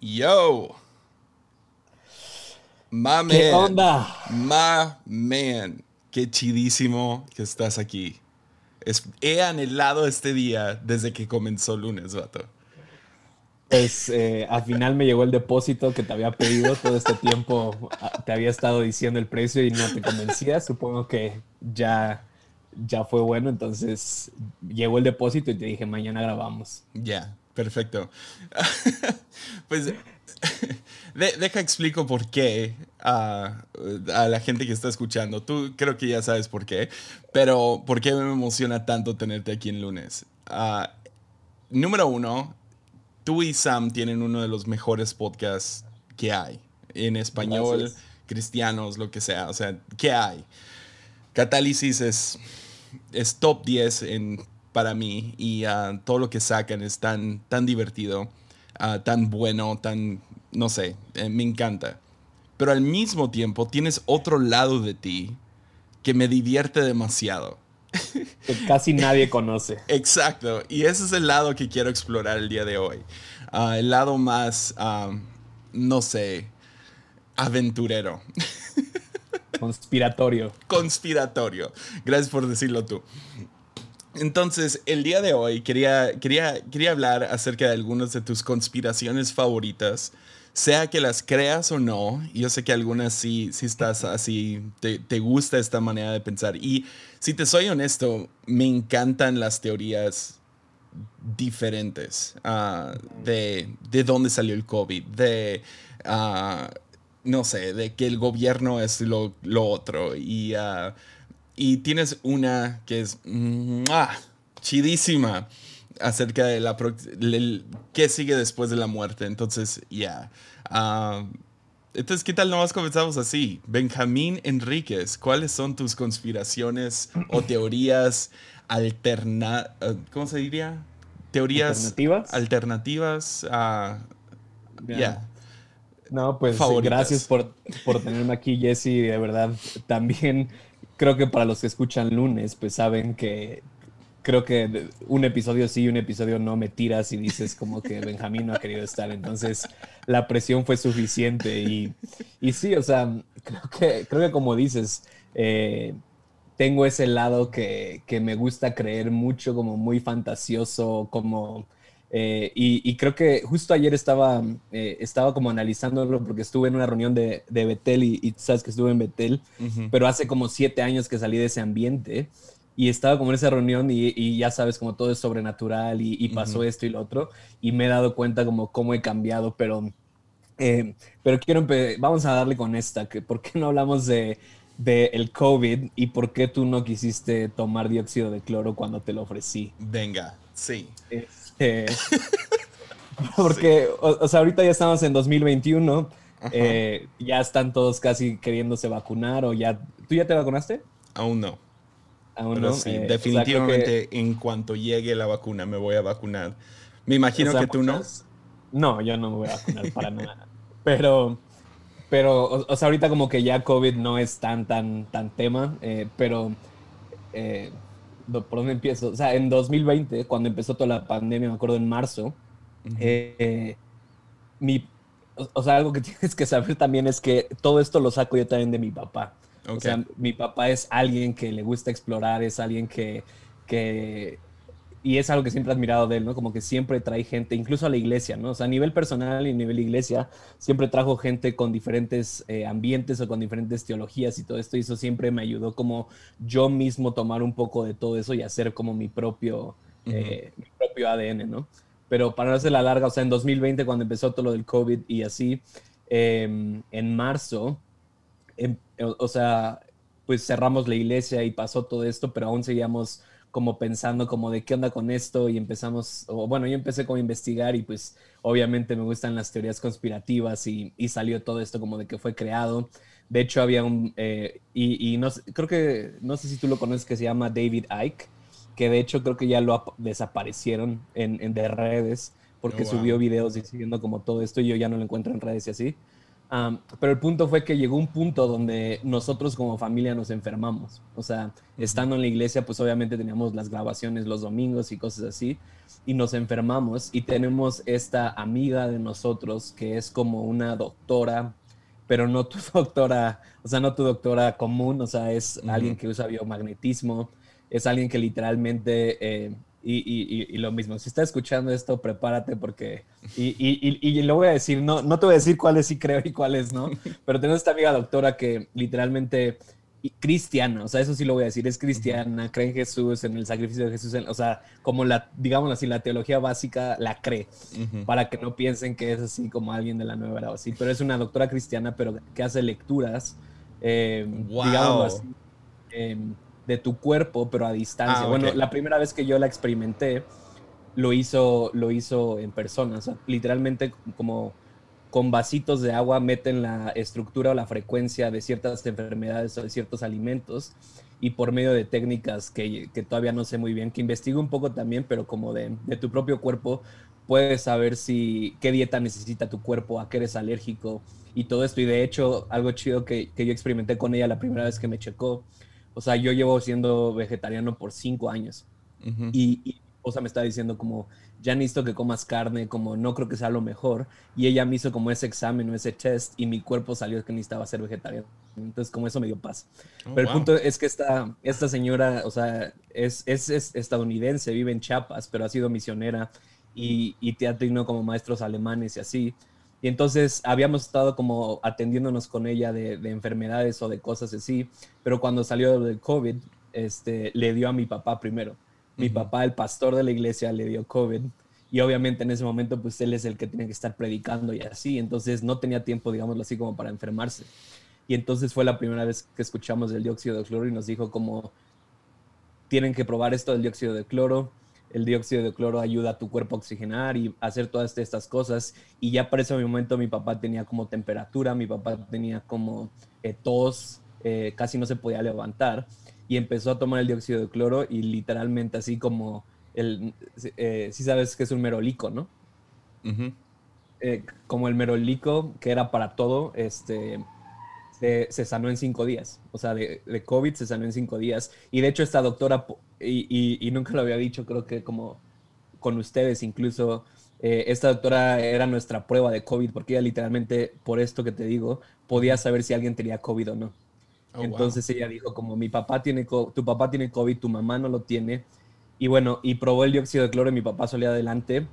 Yo. My man. ¿Qué onda? My man. Qué chidísimo que estás aquí. Es, he anhelado este día desde que comenzó lunes, vato. Pues eh, al final me llegó el depósito que te había pedido todo este tiempo. ah, Te había estado diciendo el precio y no te convencía. Supongo que ya, ya fue bueno. Entonces llegó el depósito y te dije, mañana grabamos. Ya, perfecto. pues de- deja explico por qué a, a la gente que está escuchando. Tú creo que ya sabes por qué, pero por qué me emociona tanto tenerte aquí en lunes. Ah, número uno, tú y Sam tienen uno de los mejores podcasts que hay en español, Gracias. cristianos, lo que sea. O sea, ¿qué hay? Catálisis es, es top 10 en, para mí y ah, todo lo que sacan es tan, tan divertido, ah, tan bueno, tan, no sé, eh, me encanta. Pero al mismo tiempo tienes otro lado de ti que me divierte demasiado. Que casi nadie conoce. Exacto, y ese es el lado que quiero explorar el día de hoy. Ah, el lado más, no sé, aventurero, Conspiratorio. conspiratorio. Gracias por decirlo tú. Entonces, el día de hoy quería, quería, quería hablar acerca de algunas de tus conspiraciones favoritas, sea que las creas o no. Yo sé que algunas sí, sí estás así, te, te gusta esta manera de pensar. Y si te soy honesto, me encantan las teorías diferentes ah, de, de dónde salió el COVID, de, ah, no sé, de que el gobierno es lo, lo otro. Y, ah, y tienes una que es ¡mua! chidísima acerca de la pro- el- qué sigue después de la muerte. Entonces, ya. Ah, entonces, ¿qué tal nomás comenzamos así? Benjamín Enríquez, ¿cuáles son tus conspiraciones o teorías alterna... ¿Cómo se diría? Teorías ¿Alternativas? alternativas. Ya. Ya. No, pues Favoritas. gracias por, por tenerme aquí, Jesse. De verdad, también creo que para los que escuchan lunes, pues saben que creo que un episodio sí un episodio no me tiras y dices como que Benjamín no ha querido estar. Entonces, la presión fue suficiente. Y, y sí, o sea, creo que, creo que como dices, eh, tengo ese lado que, que me gusta creer mucho, como muy fantasioso, como... eh, y, y creo que justo ayer estaba, eh, estaba como analizándolo porque estuve en una reunión de, de Betel y, y sabes que estuve en Betel, Ujú. pero hace como siete años que salí de ese ambiente y estaba como en esa reunión y, y ya sabes como todo es sobrenatural y, pasó Ujú. esto y lo otro y me he dado cuenta como cómo he cambiado, pero, eh, pero quiero vamos a darle con esta, que ¿por qué no hablamos de, de el COVID y por qué tú no quisiste tomar dióxido de cloro cuando te lo ofrecí? Venga, sí. Este, porque, o, o sea, ahorita ya estamos en 2021, Ajá. eh, ya están todos casi queriéndose vacunar o ya... ¿Tú ya te vacunaste? Aún no. Aún Pero no. sí, Eh, o sea, creo definitivamente que- en cuanto llegue la vacuna me voy a vacunar. Me imagino o sea, que tú no. muchas- No, yo no me voy a vacunar para nada. Pero, pero, o, o sea, ahorita como que ya COVID no es tan, tan, tan tema, eh, pero, eh, ¿por dónde empiezo? O sea, en 2020, cuando empezó toda la pandemia, me acuerdo en marzo, eh, mi, o, o sea, algo que tienes que saber también es que todo esto lo saco yo también de mi papá. O sea, mi papá es alguien que le gusta explorar, es alguien que, que, y es algo que siempre he admirado de él, ¿no? Como que siempre trae gente, incluso a la iglesia, ¿no? O sea, a nivel personal y a nivel iglesia, siempre trajo gente con diferentes eh, ambientes o con diferentes teologías y todo esto, y eso siempre me ayudó como yo mismo tomar un poco de todo eso y hacer como mi propio, eh, mi propio ADN, ¿no? Pero para no hacer la larga, o sea, en 2020, cuando empezó todo lo del COVID y así, eh, en marzo, em- o, o sea, pues cerramos la iglesia y pasó todo esto, pero aún seguíamos como pensando como de qué onda con esto y empezamos, o bueno, yo empecé como a investigar y pues obviamente me gustan las teorías conspirativas y, y salió todo esto como de que fue creado. De hecho, había un, eh, y, y no creo que, no sé si tú lo conoces, que se llama David Icke, que de hecho creo que ya lo ap- desaparecieron en, en de redes porque Oh, wow. subió videos diciendo como todo esto y yo ya no lo encuentro en redes y así. Pero el punto fue que llegó un punto donde nosotros como familia nos enfermamos. O sea, estando en la iglesia, pues obviamente teníamos las grabaciones los domingos y cosas así, y nos enfermamos y tenemos esta amiga de nosotros que es como una doctora, pero no tu doctora, o sea, no tu doctora común, o sea, es alguien que usa biomagnetismo, es alguien que literalmente eh, y, lo mismo, si estás escuchando esto, prepárate porque... Y, lo voy a decir, no, no te voy a decir cuáles sí creo y cuáles no, pero tengo esta amiga doctora que literalmente cristiana, o sea, eso sí lo voy a decir, es cristiana, cree en Jesús, en el sacrificio de Jesús, o sea, como la, digamos así, la teología básica la cree, para que no piensen que es así como alguien de la nueva era o así, pero es una doctora cristiana, pero que hace lecturas, eh, digamos así, em, de tu cuerpo, pero a distancia. Ah, bueno, la primera vez que yo la experimenté, lo hizo, lo hizo en persona. O sea, literalmente como con vasitos de agua meten la estructura o la frecuencia de ciertas enfermedades o de ciertos alimentos y por medio de técnicas que, que todavía no sé muy bien, que investigo un poco también, pero como de, de, tu propio cuerpo, puedes saber si qué dieta necesita tu cuerpo, a qué eres alérgico y todo esto. Y de hecho, algo chido que, que yo experimenté con ella la primera vez que me checó o sea, yo llevo siendo vegetariano por cinco años. y, o sea, me está diciendo como, ya necesito que comas carne, como no creo que sea lo mejor. Y ella me hizo como ese examen o ese test y mi cuerpo salió que necesitaba ser vegetariano. Entonces, como eso me dio paz. Oh, pero el punto es que esta, esta señora, o sea, es, es, estadounidense, vive en Chiapas, pero ha sido misionera y, y te ha tenido como maestros alemanes y así. Y entonces habíamos estado como atendiéndonos con ella de, enfermedades o de cosas así, pero cuando salió del COVID, este, le dio a mi papá primero. Mi papá, el pastor de la iglesia, le dio COVID. Y obviamente en ese momento, pues él es el que tiene que estar predicando y así. Entonces no tenía tiempo, digámoslo así, como para enfermarse. Y entonces fue la primera vez que escuchamos del dióxido de cloro y nos dijo como, tienen que probar esto del dióxido de cloro el dióxido de cloro ayuda a tu cuerpo a oxigenar y hacer todas estas cosas. Y ya para ese momento mi papá tenía como temperatura, mi papá tenía como eh, tos, eh, casi no se podía levantar. Y empezó a tomar el dióxido de cloro y literalmente así como el, eh, si sabes que es un merolico, ¿no? como el merolico que era para todo, este, se, sanó en cinco días. O sea, de, de, COVID se sanó en cinco días. Y de hecho esta doctora y, nunca lo había dicho, creo que como con ustedes incluso, eh, esta doctora era nuestra prueba de COVID, porque ella literalmente, por esto que te digo, podía saber si alguien tenía COVID o no. Oh, Entonces ella dijo como mi papá tiene, tu papá tiene COVID, tu mamá no lo tiene. Y bueno, y probó el dióxido de cloro y mi papá salió adelante.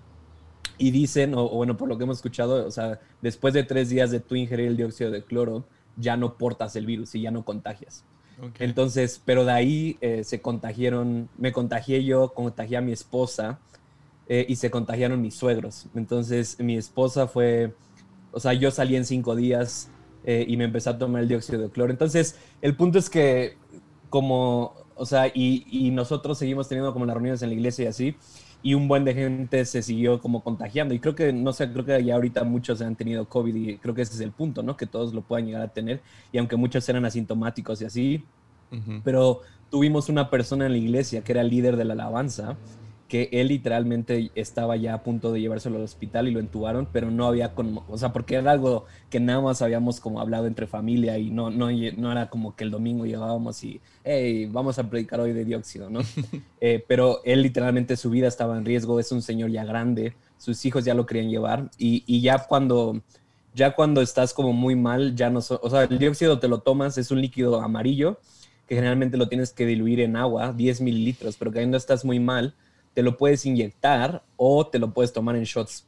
Y dicen, o, bueno, por lo que hemos escuchado, o sea, después de tres días de tú ingerir el dióxido de cloro, ya no portas el virus y ya no contagias. Entonces, pero de ahí eh, se contagiaron, me contagié yo, contagié a mi esposa eh, y se contagiaron mis suegros. Entonces, mi esposa fue, o sea, yo salí en cinco días eh, y me empecé a tomar el dióxido de cloro. Entonces, el punto es que como, o sea, y, y nosotros seguimos teniendo como las reuniones en la iglesia y así, y un buen de gente se siguió como contagiando. Y creo que, no sé, creo que ya ahorita muchos han tenido COVID y creo que ese es el punto, ¿no? Que todos lo puedan llegar a tener. Y aunque muchos eran asintomáticos y así, pero tuvimos una persona en la iglesia que era el líder de la alabanza que él literalmente estaba ya a punto de llevárselo al hospital y lo entubaron, pero no había como, o sea, porque era algo que nada más habíamos como hablado entre familia y no, no, no era como que el domingo llegábamos y, hey, vamos a predicar hoy de dióxido, ¿no? Eh, pero él literalmente su vida estaba en riesgo, es un señor ya grande, sus hijos ya lo querían llevar y, y ya cuando... Ya cuando estás como muy mal, ya no, o sea, el dióxido te lo tomas, es un líquido amarillo, que generalmente lo tienes que diluir en agua, 10 mililitros, pero que cuando estás muy mal, te lo puedes inyectar o te lo puedes tomar en shots.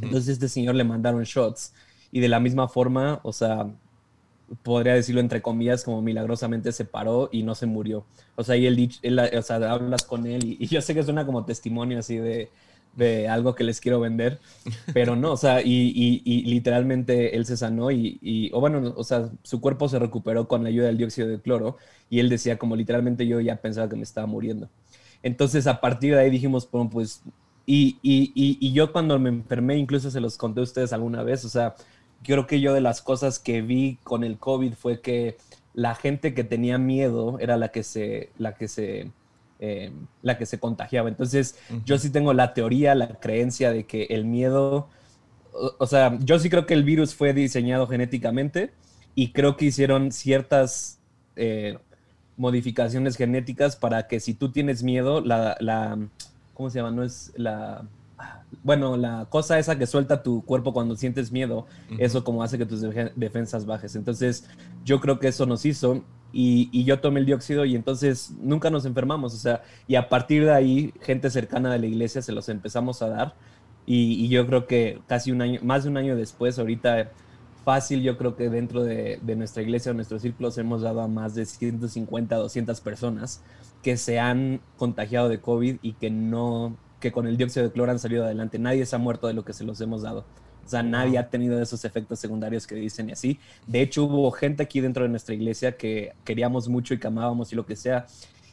Entonces este señor le mandaron shots y de la misma forma, o sea, podría decirlo entre comillas, como milagrosamente se paró y no se murió. O sea, y él, o sea, hablas con él y, yo sé que suena como testimonio así de, de algo que les quiero vender, pero no, o sea, y, y, literalmente él se sanó y, o bueno, o sea, su cuerpo se recuperó con la ayuda del dióxido de cloro y él decía como literalmente yo ya pensaba que me estaba muriendo. Entonces, a partir de ahí dijimos, bueno, pues, y, y, y, yo cuando me enfermé, incluso se los conté a ustedes alguna vez, o sea, creo que yo de las cosas que vi con el COVID fue que la gente que tenía miedo era la que se, la que se, eh, la que se contagiaba. Entonces, yo sí tengo la teoría, la creencia de que el miedo o, sea, yo sí creo que el virus fue diseñado genéticamente y creo que hicieron ciertas eh, modificaciones genéticas para que si tú tienes miedo, la, la, ¿cómo se llama? No es la, bueno, la cosa esa que suelta tu cuerpo cuando sientes miedo, eso como hace que tus defensas bajes. Entonces, yo creo que eso nos hizo y, yo tomé el dióxido y entonces nunca nos enfermamos. O sea, y a partir de ahí, gente cercana de la iglesia se los empezamos a dar. Y, yo creo que casi un año, más de un año después, ahorita fácil, yo creo que dentro de, de nuestra iglesia o nuestros círculos hemos dado a más de 150, 200 personas que se han contagiado de COVID y que no que con el dióxido de cloro han salido adelante. Nadie se ha muerto de lo que se los hemos dado. O sea, nadie ha tenido esos efectos secundarios que dicen y así. De hecho, hubo gente aquí dentro de nuestra iglesia que queríamos mucho y que amábamos y lo que sea,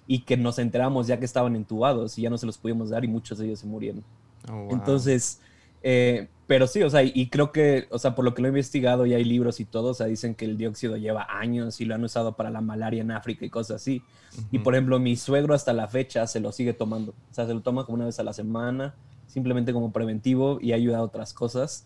y que nos enteramos ya que estaban entubados y ya no se los pudimos dar y muchos de ellos se murieron. Oh, Entonces, eh, pero sí, o sea, y creo que, o sea, por lo que lo he investigado y hay libros y todo, o sea, dicen que el dióxido lleva años y lo han usado para la malaria en África y cosas así. Y por ejemplo, mi suegro hasta la fecha se lo sigue tomando. O sea, se lo toma como una vez a la semana, simplemente como preventivo y ayuda a otras cosas.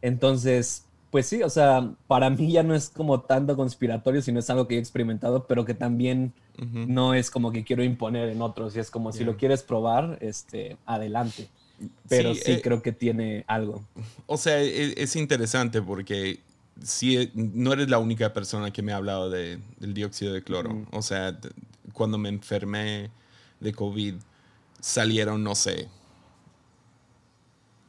Entonces, pues sí, o sea, para mí ya no es como tanto conspiratorio, sino es algo que he experimentado, pero que también no es como que quiero imponer en otros. Y es como si lo quieres probar, este, adelante pero sí, eh, creo que tiene algo. O sea, e, es, interesante porque sí, eh, no eres la única persona que me ha hablado de, del dióxido de cloro. O sea, cuando me enfermé de COVID, salieron, no sé,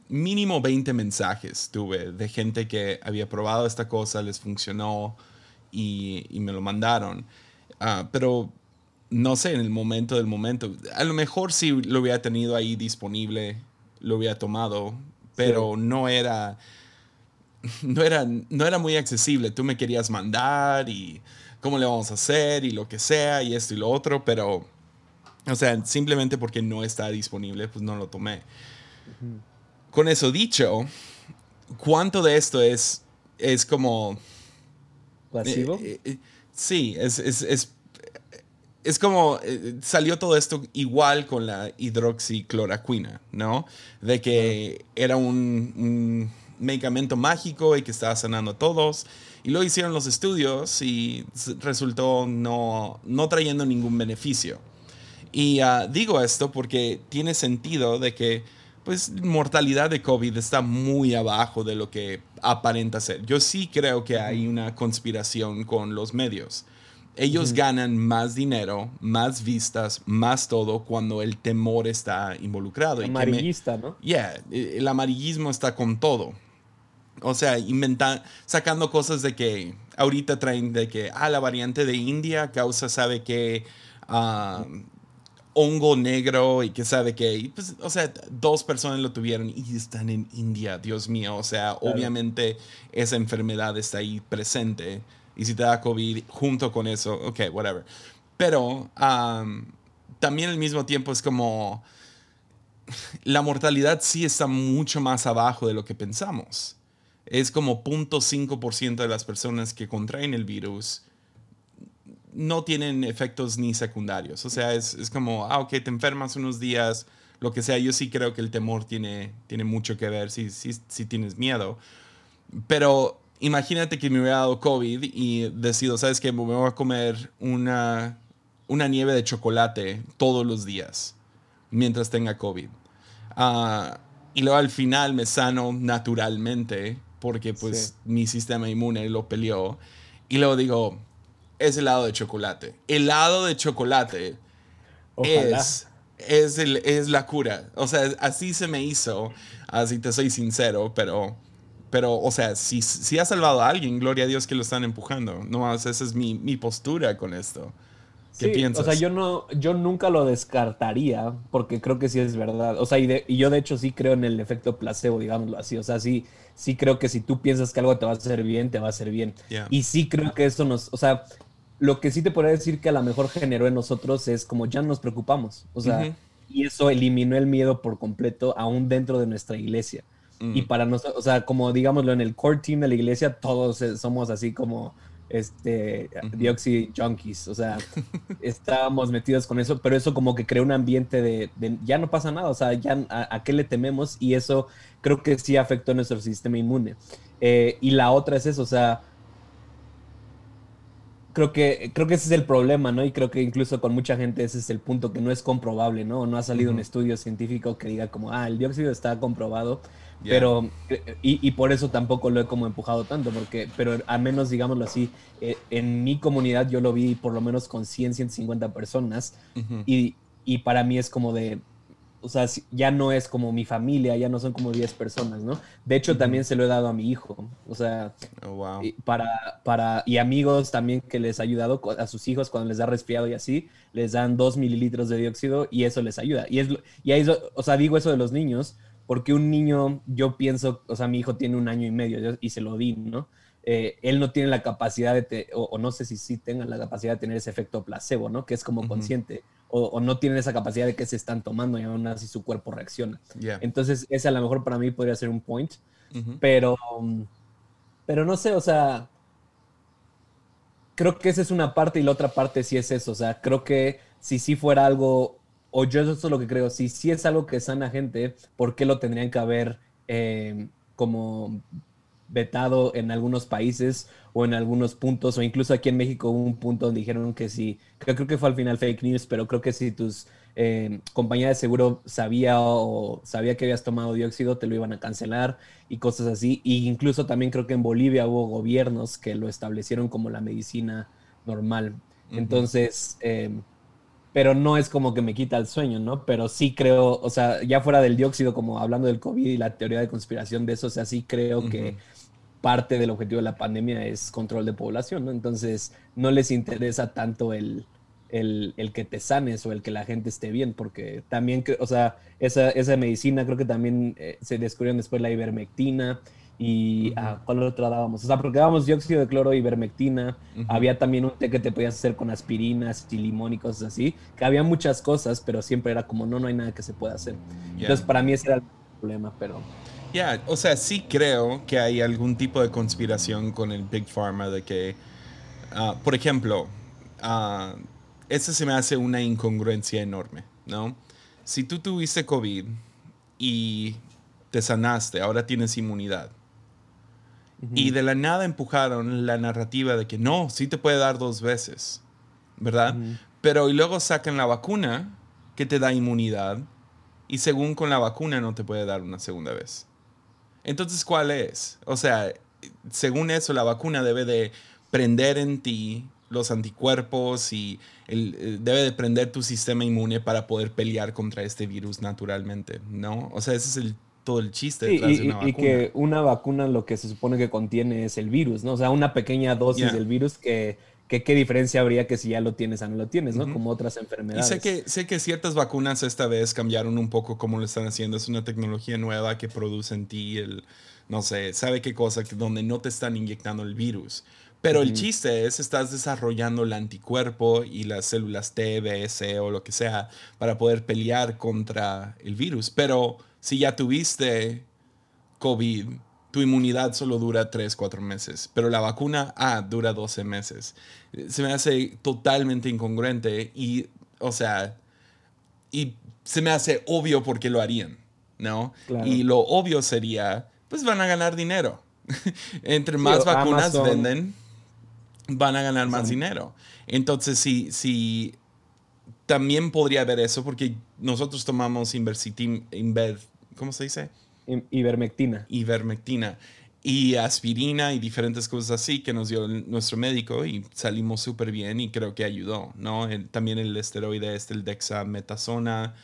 mínimo 20 mensajes tuve de gente que había probado esta cosa, les funcionó y, y me lo mandaron. Uh, pero no sé, en el momento del momento, a lo mejor si lo hubiera tenido ahí disponible lo había tomado, pero no era no era no era muy accesible. Tú me querías mandar y cómo le vamos a hacer y lo que sea y esto y lo otro, pero o sea, simplemente porque no está disponible, pues no lo tomé. Con eso dicho, ¿cuánto de esto es es como pasivo? Eh, eh, eh, sí, es, es, es es como eh, salió todo esto igual con la hidroxicloroquina, ¿no? De que era un, medicamento mágico y que estaba sanando a todos. Y lo hicieron los estudios y resultó no, no trayendo ningún beneficio. Y ah, digo esto porque tiene sentido de que pues mortalidad de COVID está muy abajo de lo que aparenta ser. Yo sí creo que hay una conspiración con los medios ellos ganan más dinero, más vistas, más todo cuando el temor está involucrado. Amarillista, ¿no? Yeah, el amarillismo está con todo. O sea, inventan, sacando cosas de que ahorita traen de que, ah, la variante de India causa, sabe que, ah, hongo negro y que sabe que, pues, o sea, dos personas lo tuvieron y están en India, Dios mío. O sea, obviamente esa enfermedad está ahí presente y si te da COVID junto con eso, ok, whatever. Pero también al mismo tiempo es como la mortalidad sí está mucho más abajo de lo que pensamos. Es como 0.5% de las personas que contraen el virus no tienen efectos ni secundarios. O sea, es, es, como, ah, ok, te enfermas unos días, lo que sea. Yo sí creo que el temor tiene, tiene mucho que ver si, si, si tienes miedo. Pero imagínate que me hubiera dado COVID y decido, ¿sabes qué? Me voy a comer una, una nieve de chocolate todos los días mientras tenga COVID. Ah, y luego al final me sano naturalmente porque pues mi sistema inmune lo peleó. Y luego digo, es helado de chocolate. Helado de chocolate es, es, es la cura. O sea, así se me hizo, así te soy sincero, pero pero, o sea, si, si ha salvado a alguien, gloria a Dios que lo están empujando. No más, esa es mi, mi postura con esto. ¿Qué piensas? O sea, yo, no, yo nunca lo descartaría porque creo que sí es verdad. O sea, y, y, yo de hecho sí creo en el efecto placebo, digámoslo así. O sea, sí, sí creo que si tú piensas que algo te va a hacer bien, te va a hacer bien. Y sí creo que eso nos, o sea, lo que sí te podría decir que a lo mejor generó en nosotros es como ya nos preocupamos. O sea, y eso eliminó el miedo por completo aún dentro de nuestra iglesia. Y mm. para nosotros, o sea, como digámoslo, en el core team de la iglesia, todos somos así como este, Dioxy Junkies, o sea, estábamos metidos con eso, pero eso como que creó un ambiente de, ya no pasa nada, o sea, ya a, qué le tememos y eso creo que sí afectó nuestro sistema inmune. Eh, y la otra es eso, o sea, creo que, creo que ese es el problema, ¿no? Y creo que incluso con mucha gente ese es el punto que no es comprobable, ¿no? No ha salido un estudio científico que diga como, ah, el dióxido está comprobado, pero, y, por eso tampoco lo he como empujado tanto, porque, pero al menos, digámoslo así, eh, en mi comunidad yo lo vi por lo menos con 100, 150 personas, y, y para mí es como de, o sea, ya no es como mi familia, ya no son como 10 personas, ¿no? De hecho, también se lo he dado a mi hijo, o sea, oh, para, para, y amigos también que les ha ayudado a sus hijos cuando les da resfriado y así, les dan 2 mililitros de dióxido y eso les ayuda. Y, es, y ahí, o sea, digo eso de los niños, porque un niño, yo pienso, o sea, mi hijo tiene un año y medio y se lo di, ¿no? Eh, él no tiene la capacidad de, o, no sé si sí tenga la capacidad de tener ese efecto placebo, ¿no? Que es como consciente, o, no tienen esa capacidad de que se están tomando y aún así su cuerpo reacciona. Entonces, ese a lo mejor para mí podría ser un point, pero, pero no sé, o sea, creo que esa es una parte y la otra parte sí es eso, o sea, creo que si sí fuera algo, o yo eso es lo que creo, si sí es algo que sana gente, ¿por qué lo tendrían que haber eh, como vetado en algunos países o en algunos puntos, o incluso aquí en México hubo un punto donde dijeron que si, creo, creo que fue al final fake news, pero creo que si tus eh, compañía de seguro sabía o sabía que habías tomado dióxido, te lo iban a cancelar y cosas así. Y incluso también creo que en Bolivia hubo gobiernos que lo establecieron como la medicina normal. Entonces, eh, pero no es como que me quita el sueño, ¿no? Pero sí creo, o sea, ya fuera del dióxido, como hablando del COVID y la teoría de conspiración de eso, o sea, sí creo que parte del objetivo de la pandemia es control de población, ¿no? Entonces, no les interesa tanto el, el, que te sanes o el que la gente esté bien, porque también, o sea, esa, esa medicina creo que también eh, se descubrieron después la ivermectina y a ¿cuál otra dábamos? O sea, porque dábamos dióxido de cloro, ivermectina, había también un té que te podías hacer con aspirinas y limón y cosas así, que había muchas cosas, pero siempre era como, no, no hay nada que se pueda hacer. Entonces, para mí ese era el problema, pero... Ya, o sea, sí creo que hay algún tipo de conspiración con el Big Pharma de que, ah, por ejemplo, uh, eso se me hace una incongruencia enorme, ¿no? Si tú tuviste COVID y te sanaste, ahora tienes inmunidad, y de la nada empujaron la narrativa de que no, sí te puede dar dos veces, ¿verdad? Pero y luego sacan la vacuna que te da inmunidad y según con la vacuna no te puede dar una segunda vez. Entonces, ¿cuál es? O sea, según eso, la vacuna debe de prender en ti los anticuerpos y el, debe de prender tu sistema inmune para poder pelear contra este virus naturalmente, ¿no? O sea, ese es el todo el chiste detrás y, de una vacuna. Y que una vacuna lo que se supone que contiene es el virus, ¿no? O sea, una pequeña dosis del virus que, que, qué diferencia habría que si ya lo tienes o no lo tienes, ¿no? Como otras enfermedades. Y sé que, sé que ciertas vacunas esta vez cambiaron un poco cómo lo están haciendo. Es una tecnología nueva que produce en ti el, no sé, sabe qué cosa, donde no te están inyectando el virus. Pero el chiste es, estás desarrollando el anticuerpo y las células T, B, C o lo que sea para poder pelear contra el virus. Pero si ya tuviste COVID, tu inmunidad solo dura 3, 4 meses, pero la vacuna, ah, dura 12 meses. Se me hace totalmente incongruente y, o sea, y se me hace obvio por qué lo harían, ¿no? Y lo obvio sería, pues van a ganar dinero. Entre más vacunas venden, van a ganar más dinero. Entonces, si, si también podría haber eso, porque nosotros tomamos Inversitim, Inver, ¿cómo se dice? Ivermectina. Ivermectina. Y aspirina y diferentes cosas así que nos dio nuestro médico y salimos súper bien y creo que ayudó, ¿no? también el esteroide este, el dexametasona,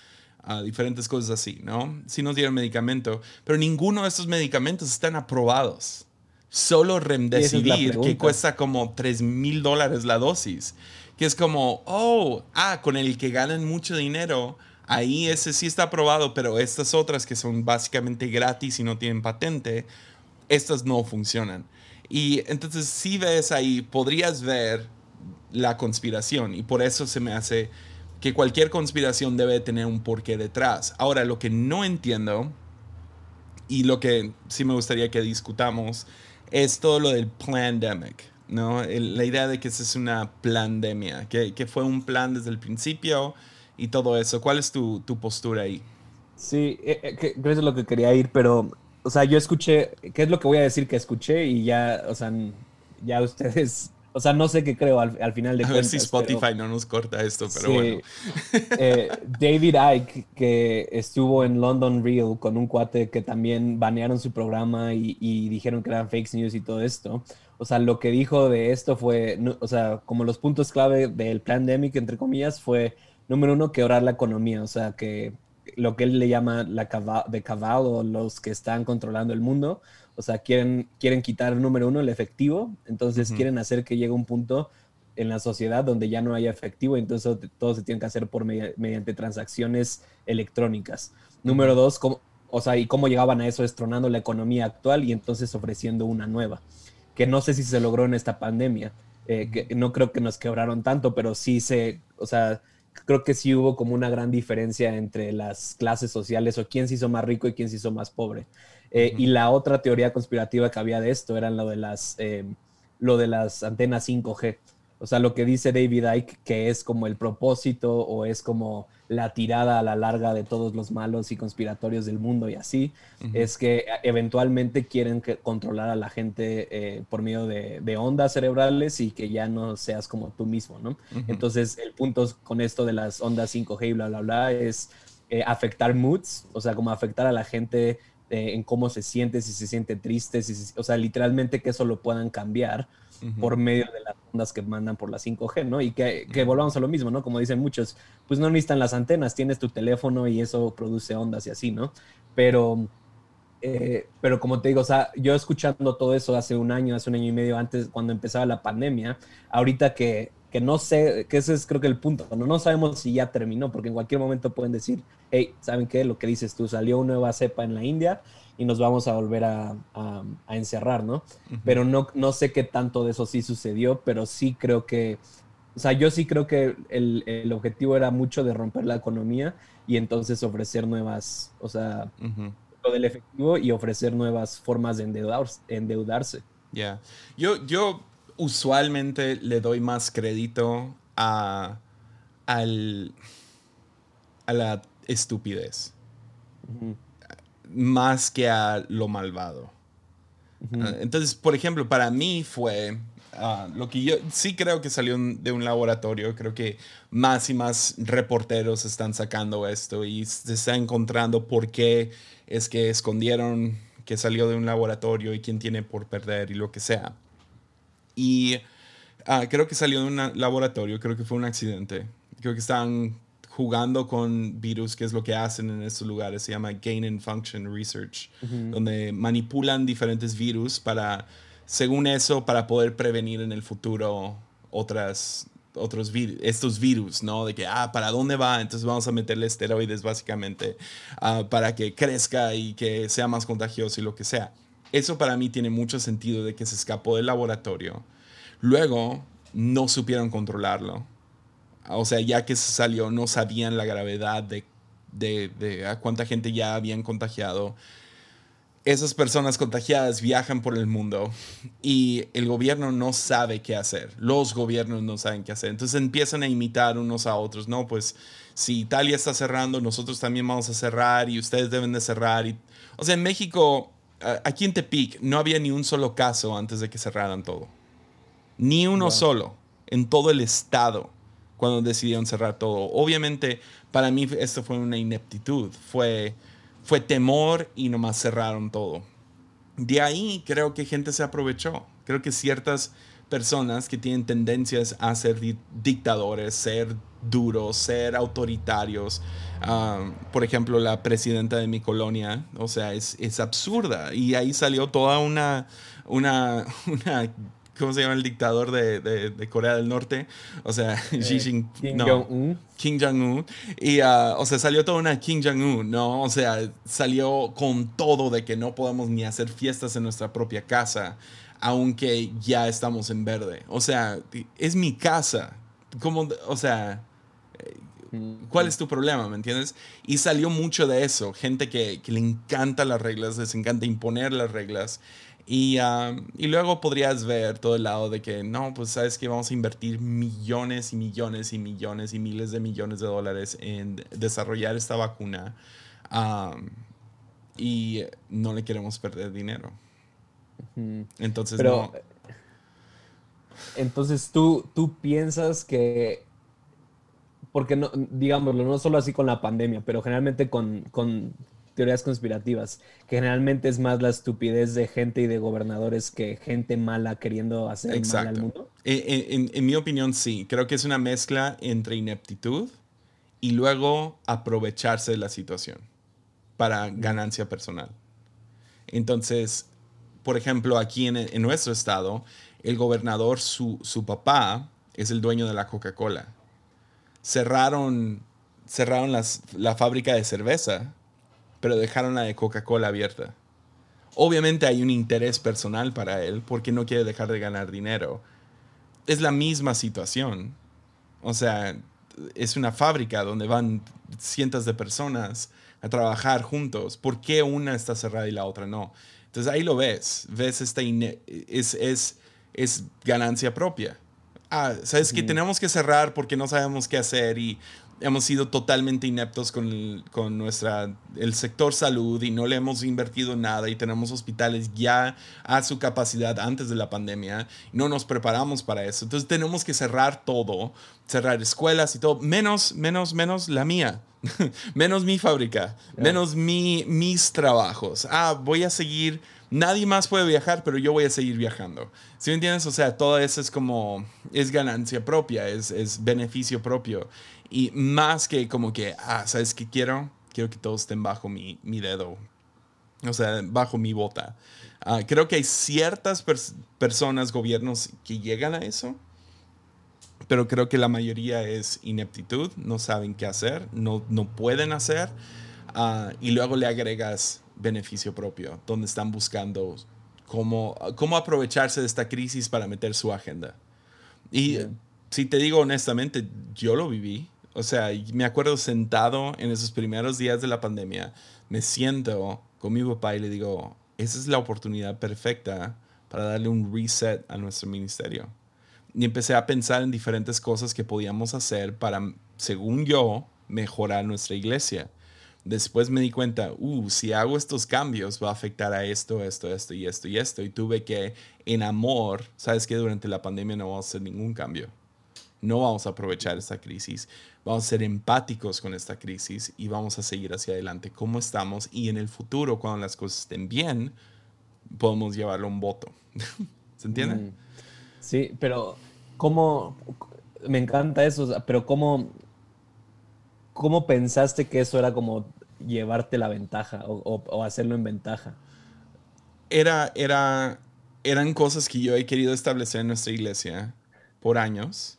uh, diferentes cosas así, ¿no? Sí nos dieron medicamento, pero ninguno de estos medicamentos están aprobados. Solo Remdesivir, que cuesta como 3 mil dólares la dosis. Que es como, oh, ah, con el que ganan mucho dinero Ahí ese sí está aprobado, pero estas otras que son básicamente gratis y no tienen patente, estas no funcionan. Y entonces si ves ahí, podrías ver la conspiración y por eso se me hace que cualquier conspiración debe tener un porqué detrás. Ahora, lo que no entiendo y lo que sí me gustaría que discutamos es todo lo del pandemic, ¿no? la idea de que esa es una pandemia, que, que, fue un plan desde el principio y todo eso. ¿Cuál es tu, tu postura ahí? Sí, eh, eh, que, eso es lo que quería ir, pero, o sea, yo escuché, ¿qué es lo que voy a decir que escuché? Y ya, o sea, ya ustedes o sea, no sé qué creo al, final de A ver si Spotify no nos corta esto, pero bueno. Eh, David Icke, que estuvo en London Real con un cuate que también banearon su programa y, y, dijeron que eran fake news y todo esto. O sea, lo que dijo de esto fue, o sea, como los puntos clave del pandemic, entre comillas, fue, número uno, quebrar la economía. O sea, que lo que él le llama la de caballo, los que están controlando el mundo o sea, quieren, quieren quitar, número uno, el efectivo, entonces quieren hacer que llegue un punto en la sociedad donde ya no haya efectivo, entonces todo se tiene que hacer por mediante transacciones electrónicas. Número dos, o sea, y cómo llegaban a eso estronando la economía actual y entonces ofreciendo una nueva, que no sé si se logró en esta pandemia, eh, que no creo que nos quebraron tanto, pero sí se, o sea, creo que sí hubo como una gran diferencia entre las clases sociales o quién se hizo más rico y quién se hizo más pobre. Eh, y la otra teoría conspirativa que había de esto era lo de las, eh, lo de las antenas 5G. O sea, lo que dice David Icke, que es como el propósito o es como la tirada a la larga de todos los malos y conspiratorios del mundo y así, es que eventualmente quieren controlar a la gente eh, por medio de, ondas cerebrales y que ya no seas como tú mismo, ¿no? Entonces, el punto con esto de las ondas 5G y bla, bla, bla, es afectar moods, o sea, como afectar a la gente eh, en cómo se siente, si se siente triste, si o sea, literalmente que eso lo puedan cambiar por medio de las ondas que mandan por la 5G, ¿no? Y que, que, volvamos a lo mismo, ¿no? Como dicen muchos, pues no necesitan las antenas, tienes tu teléfono y eso produce ondas y así, ¿no? Pero, eh, pero como te digo, o sea, yo escuchando todo eso hace un año, hace un año y medio antes, cuando empezaba la pandemia, ahorita que que no sé, que ese es creo que el punto, no, no sabemos si ya terminó, porque en cualquier momento pueden decir, hey, ¿saben qué? Lo que dices tú, salió una nueva cepa en la India y nos vamos a volver a, a, encerrar, ¿no? Pero no, no sé qué tanto de eso sí sucedió, pero sí creo que, o sea, yo sí creo que el, el objetivo era mucho de romper la economía y entonces ofrecer nuevas, o sea, lo del efectivo y ofrecer nuevas formas de endeudarse. endeudarse. Ya, yo, yo usualmente le doy más crédito a, al, a la estupidez. Más que a lo malvado. Ah, entonces, por ejemplo, para mí fue ah, lo que yo sí creo que salió de un laboratorio. Creo que más y más reporteros están sacando esto y se está encontrando por qué es que escondieron que salió de un laboratorio y quién tiene por perder y lo que sea. Y ah, creo que salió de un laboratorio, creo que fue un accidente. Creo que estaban jugando con virus, que es lo que hacen en estos lugares, se llama Gain and Function Research, donde manipulan diferentes virus para, según eso, para poder prevenir en el futuro otras, otros virus, estos virus, ¿no? De que, ah, ¿para dónde va? Entonces vamos a meterle esteroides básicamente ah, para que crezca y que sea más contagioso y lo que sea. Eso para mí tiene mucho sentido de que se escapó del laboratorio. Luego no supieron controlarlo. O sea, ya que se salió, no sabían la gravedad de, de, a cuánta gente ya habían contagiado. Esas personas contagiadas viajan por el mundo y el gobierno no sabe qué hacer. Los gobiernos no saben qué hacer. Entonces empiezan a imitar unos a otros. No, pues si Italia está cerrando, nosotros también vamos a cerrar y ustedes deben de cerrar. Y, o sea, en México aquí en Tepic no había ni un solo caso antes de que cerraran todo. Ni uno solo en todo el estado cuando decidieron cerrar todo. Obviamente, para mí esto fue una ineptitud, fue, fue temor y nomás cerraron todo. De ahí creo que gente se aprovechó. Creo que ciertas personas que tienen tendencias a ser dictadores, ser duros, ser autoritarios. por ejemplo, la presidenta de mi colonia, o sea, es, es absurda. Y ahí salió toda una, una, una ¿cómo se llama el dictador de, de, Corea del Norte? O sea, Xi eh, Jinping. Kim Jong-un. Kim Jong-un. Y, uh, o sea, salió toda una Kim Jong-un, ¿no? O sea, salió con todo de que no podemos ni hacer fiestas en nuestra propia casa, aunque ya estamos en verde. O sea, es mi casa. Como, o sea, ¿Cuál es tu problema? ¿Me entiendes? Y salió mucho de eso. Gente que, que le encanta las reglas, les encanta imponer las reglas. Y, y, luego podrías ver todo el lado de que, no, pues sabes que vamos a invertir millones y millones y millones y miles de millones de dólares en desarrollar esta vacuna. y no le queremos perder dinero. Entonces, Pero, Entonces, ¿tú, tú piensas que porque no, digámoslo, no solo así con la pandemia, pero generalmente con, con, teorías conspirativas, que generalmente es más la estupidez de gente y de gobernadores que gente mala queriendo hacer mal al mundo. En, en, mi opinión, sí. Creo que es una mezcla entre ineptitud y luego aprovecharse de la situación para ganancia personal. Entonces, por ejemplo, aquí en, en nuestro estado, el gobernador, su, su papá, es el dueño de la Coca-Cola cerraron, cerraron la fábrica de cerveza, pero dejaron la de Coca-Cola abierta. Obviamente hay un interés personal para él porque no quiere dejar de ganar dinero. Es la misma situación. O sea, es una fábrica donde van cientos de personas a trabajar juntos. ¿Por qué una está cerrada y la otra no? Entonces ahí lo ves. Ves esta es, es, es ganancia propia ah, sabes que tenemos que cerrar porque no sabemos qué hacer y hemos sido totalmente ineptos con, el, con nuestra, el sector salud y no le hemos invertido nada y tenemos hospitales ya a su capacidad antes de la pandemia. no nos preparamos para eso. Entonces tenemos que cerrar todo, cerrar escuelas y todo, menos, menos, menos la mía. menos mi fábrica, menos mi, mis trabajos. Ah, voy a seguir nadie más puede viajar, pero yo voy a seguir viajando. ¿Sí me entiendes? O sea, todo eso es como, es ganancia propia, es, es beneficio propio. Y más que como que, ah, ¿sabes qué quiero? Quiero que todos estén bajo mi, mi dedo, o sea, bajo mi bota. Ah, creo que hay ciertas personas, gobiernos que llegan a eso, pero creo que la mayoría es ineptitud, no saben qué hacer, no, no pueden hacer, uh, y luego le agregas beneficio propio, donde están buscando cómo, cómo aprovecharse de esta crisis para meter su agenda. Y si te digo honestamente, yo lo viví. O sea, me acuerdo sentado en esos primeros días de la pandemia, me siento con mi papá y le digo, esa es la oportunidad perfecta para darle un reset a nuestro ministerio. Y empecé a pensar en diferentes cosas que podíamos hacer para, según yo, mejorar nuestra iglesia. Después me di cuenta, uh, si hago estos cambios va a afectar a esto, esto, esto y esto y esto. Y tuve que, en amor, sabes que durante la pandemia no vamos a hacer ningún cambio. No vamos a aprovechar esta crisis. Vamos a ser empáticos con esta crisis y vamos a seguir hacia adelante como estamos. Y en el futuro, cuando las cosas estén bien, podemos llevarlo a un voto. ¿Se entiende? Mm. Sí, pero ¿cómo? Me encanta eso, pero ¿cómo ¿cómo pensaste que eso era como llevarte la ventaja o, hacerlo en ventaja? Era, era, eran cosas que yo he querido establecer en nuestra iglesia por años.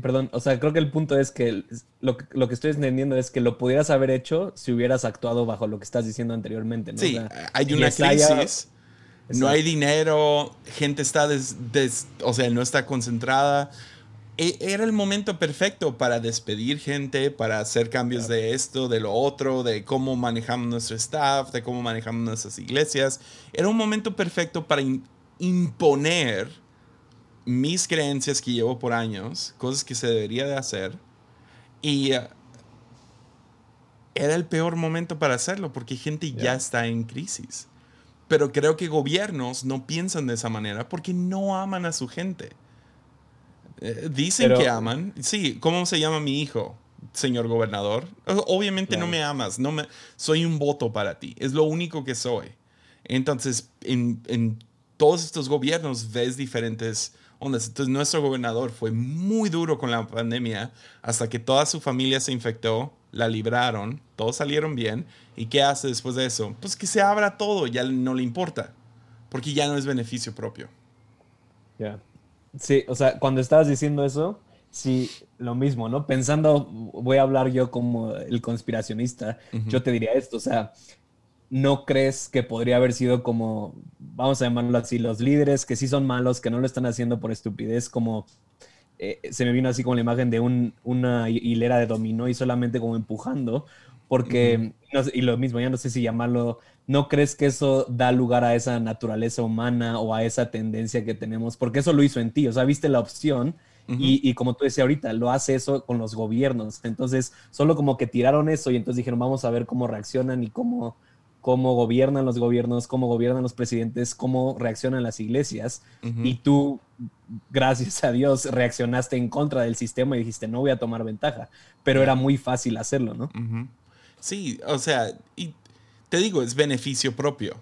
Perdón, o sea, creo que el punto es que lo, lo, que estoy entendiendo es que lo pudieras haber hecho si hubieras actuado bajo lo que estás diciendo anteriormente. ¿no? Sí, hay una crisis, no hay dinero, gente está, o sea, no está concentrada. E, era el momento perfecto para despedir gente, para hacer cambios de esto, de lo otro, de cómo manejamos nuestro staff, de cómo manejamos nuestras iglesias. Era un momento perfecto para imponer mis creencias que llevo por años, cosas que se debería de hacer. Y eh, era el peor momento para hacerlo porque gente ya está en crisis. Pero creo que gobiernos no piensan de esa manera porque no aman a su gente. Eh, dicen que aman. Sí, ¿cómo se llama mi hijo? Señor gobernador. Obviamente no me amas, no me, soy un voto para ti, es lo único que soy. Entonces, en, en todos estos gobiernos ves diferentes ondas. Entonces, nuestro gobernador fue muy duro con la pandemia hasta que toda su familia se infectó, la libraron, todos salieron bien. ¿Y qué hace después de eso? Pues que se abra todo, ya no le importa, porque ya no es beneficio propio. Ya. Sí, o sea, cuando estabas diciendo eso, sí, lo mismo, ¿no? Pensando, voy a hablar yo como el conspiracionista, yo te diría esto, o sea, ¿no crees que podría haber sido como, vamos a llamarlo así, los líderes que sí son malos, que no lo están haciendo por estupidez, como eh, se me vino así como la imagen de una hilera de dominó y solamente como empujando, porque, y lo mismo, ya no sé si llamarlo, ¿no crees que eso da lugar a esa naturaleza humana o a esa tendencia que tenemos? Porque eso lo hizo en ti, o sea, viste la opción. y, y, como tú decías ahorita, lo hace eso con los gobiernos. Entonces, solo como que tiraron eso y entonces dijeron, vamos a ver cómo reaccionan y cómo, cómo gobiernan los gobiernos, cómo gobiernan los presidentes, cómo reaccionan las iglesias. Y tú, gracias a Dios, reaccionaste en contra del sistema y dijiste, no voy a tomar ventaja. Pero era muy fácil hacerlo, ¿no? Sí, o sea, y te digo, es beneficio propio.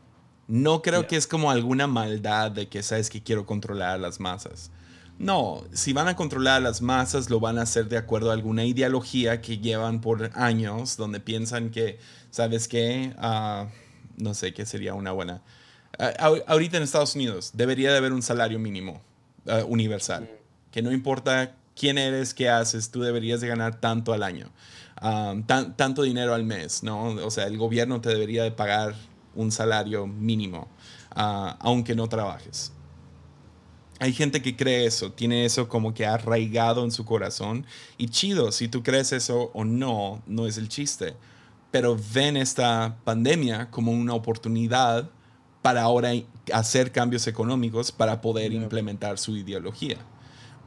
No creo que es como alguna maldad de que sabes que quiero controlar a las masas. No, si van a controlar a las masas, lo van a hacer de acuerdo a alguna ideología que llevan por años, donde piensan que ¿sabes qué? Ah, no sé qué sería una buena. Ah, ahorita en Estados Unidos debería de haber un salario mínimo ah, universal, que no importa quién eres, qué haces, tú deberías de ganar tanto al año, tanto dinero al mes, ¿no? O sea, el gobierno te debería de pagar un salario mínimo, aunque no trabajes. Hay gente que cree eso, tiene eso como que arraigado en su corazón y chido, si tú crees eso o no, no es el chiste pero ven esta pandemia como una oportunidad para ahora hacer cambios económicos para poder implementar su ideología.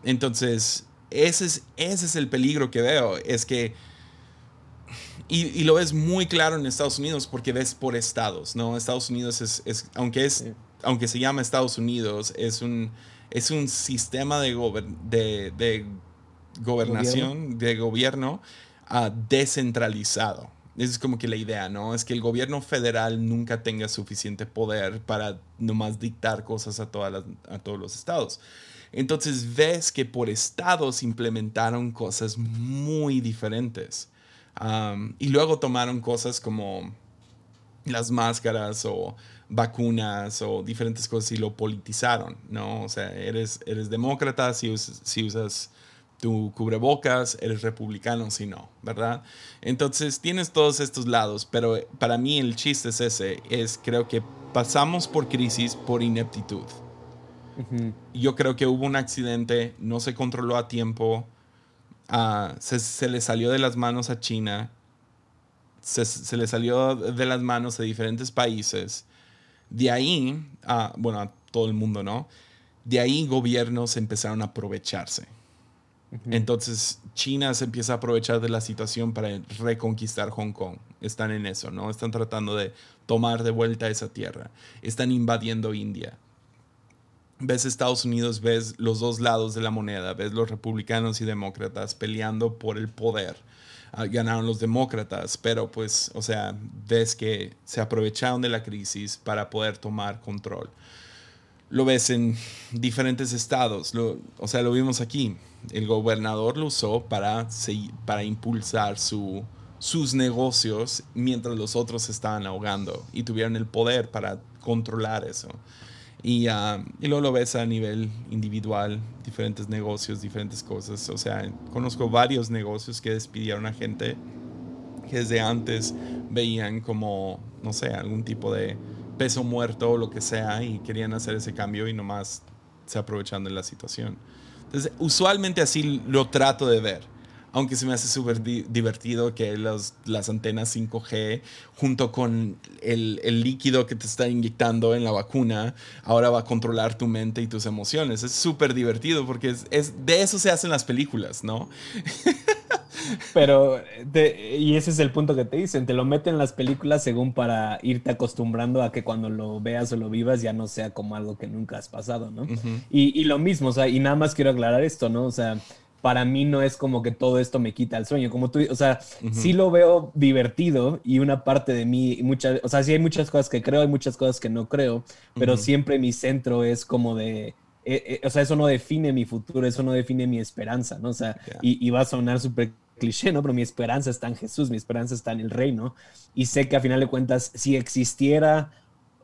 Entonces, ese es, ese es el peligro que veo, es que, y, lo ves muy claro en Estados Unidos porque ves por estados, ¿no? Estados Unidos es, es aunque, es aunque se llama Estados Unidos, es un, es un sistema de, de, de gobernación, de gobierno uh, descentralizado. Esa es como que la idea, ¿no? Es que el gobierno federal nunca tenga suficiente poder para nomás dictar cosas a, todas a todos los estados. Entonces ves que por estados implementaron cosas muy diferentes. y luego tomaron cosas como las máscaras o vacunas o diferentes cosas y lo politizaron, ¿no? O sea, eres, eres demócrata si, si usas tu cubrebocas, eres republicano si no, ¿verdad? Entonces tienes todos estos lados, pero para mí el chiste es ese, es creo que pasamos por crisis por ineptitud. Yo creo que hubo un accidente, no se controló a tiempo, uh, se, le salió de las manos a China, se, le salió de las manos a diferentes países. De ahí, uh, bueno, a todo el mundo, ¿no? De ahí gobiernos empezaron a aprovecharse. Entonces China se empieza a aprovechar de la situación para reconquistar Hong Kong. Están en eso, ¿no? Están tratando de tomar de vuelta esa tierra. Están invadiendo India. Ves Estados Unidos, ves los dos lados de la moneda, ves los republicanos y demócratas peleando por el poder. Ah, ganaron los demócratas, pero pues, o sea, ves que se aprovecharon de la crisis para poder tomar control lo ves en diferentes estados. o sea, lo vimos aquí. El gobernador lo usó para, para impulsar su, sus negocios mientras los otros estaban ahogando y tuvieron el poder para controlar eso. Y, uh, y luego lo ves a nivel individual, diferentes negocios, diferentes cosas. O sea, conozco varios negocios que despidieron a gente que desde antes veían como, no sé, algún tipo de peso muerto o lo que sea y querían hacer ese cambio y nomás se aprovechando de la situación. Usualmente así lo trato de ver. Aunque se me hace súper divertido que las antenas 5G, junto con el, líquido que te está inyectando en la vacuna, ahora va a controlar tu mente y tus emociones. Es súper divertido porque es, de eso se hacen las películas, ¿no? Pero, y ese es el punto que te dicen, te lo meten en las películas según para irte acostumbrando a que cuando lo veas o lo vivas ya no sea como algo que nunca has pasado, ¿no? y, y, lo mismo, o sea, y nada más quiero aclarar esto, ¿no? O sea, para mí no es como que todo esto me quita el sueño, como tú, o sea, sí lo veo divertido y una parte de mí, muchas, o sea, sí hay muchas cosas que creo, hay muchas cosas que no creo, pero siempre mi centro es como de eh, eh, o sea, eso no define mi futuro, eso no define mi esperanza, ¿no? O sea, y, va a sonar súper cliché, ¿no? Pero mi esperanza está en Jesús, mi esperanza está en el reino. Y sé que a final de cuentas, si existiera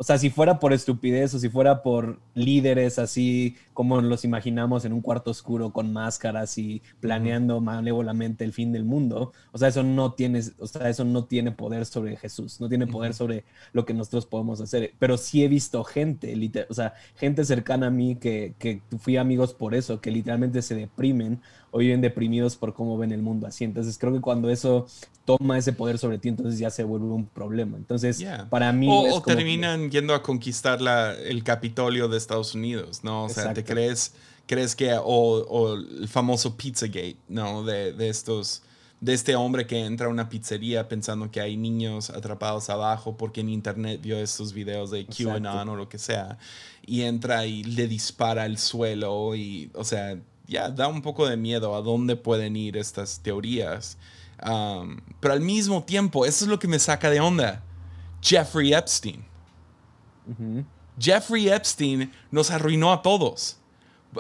o sea, si fuera por estupidez o si fuera por líderes así como los imaginamos en un cuarto oscuro con máscaras y planeando malévolamente el fin del mundo, o sea, eso no tiene, o sea, eso no tiene poder sobre Jesús, no tiene poder sobre lo que nosotros podemos hacer. Pero sí he visto gente, o sea, gente cercana a mí que, que fui amigos por eso, que literalmente se deprimen o viven deprimidos por cómo ven el mundo así. Entonces creo que cuando eso toma ese poder sobre ti, entonces ya se vuelve un problema. Entonces, para mí... O, terminan yendo a conquistar la, el Capitolio de Estados Unidos, ¿no? O sea, te crees, crees que... O, el famoso Pizzagate, ¿no? De, de estos de este hombre que entra a una pizzería pensando que hay niños atrapados abajo porque en internet vio estos videos de QAnon o lo que sea y entra y le dispara al suelo y, o sea, ya da un poco de miedo a dónde pueden ir estas teorías. Um, pero al mismo tiempo, eso es lo que me saca de onda. Jeffrey Epstein. Jeffrey Epstein nos arruinó a todos.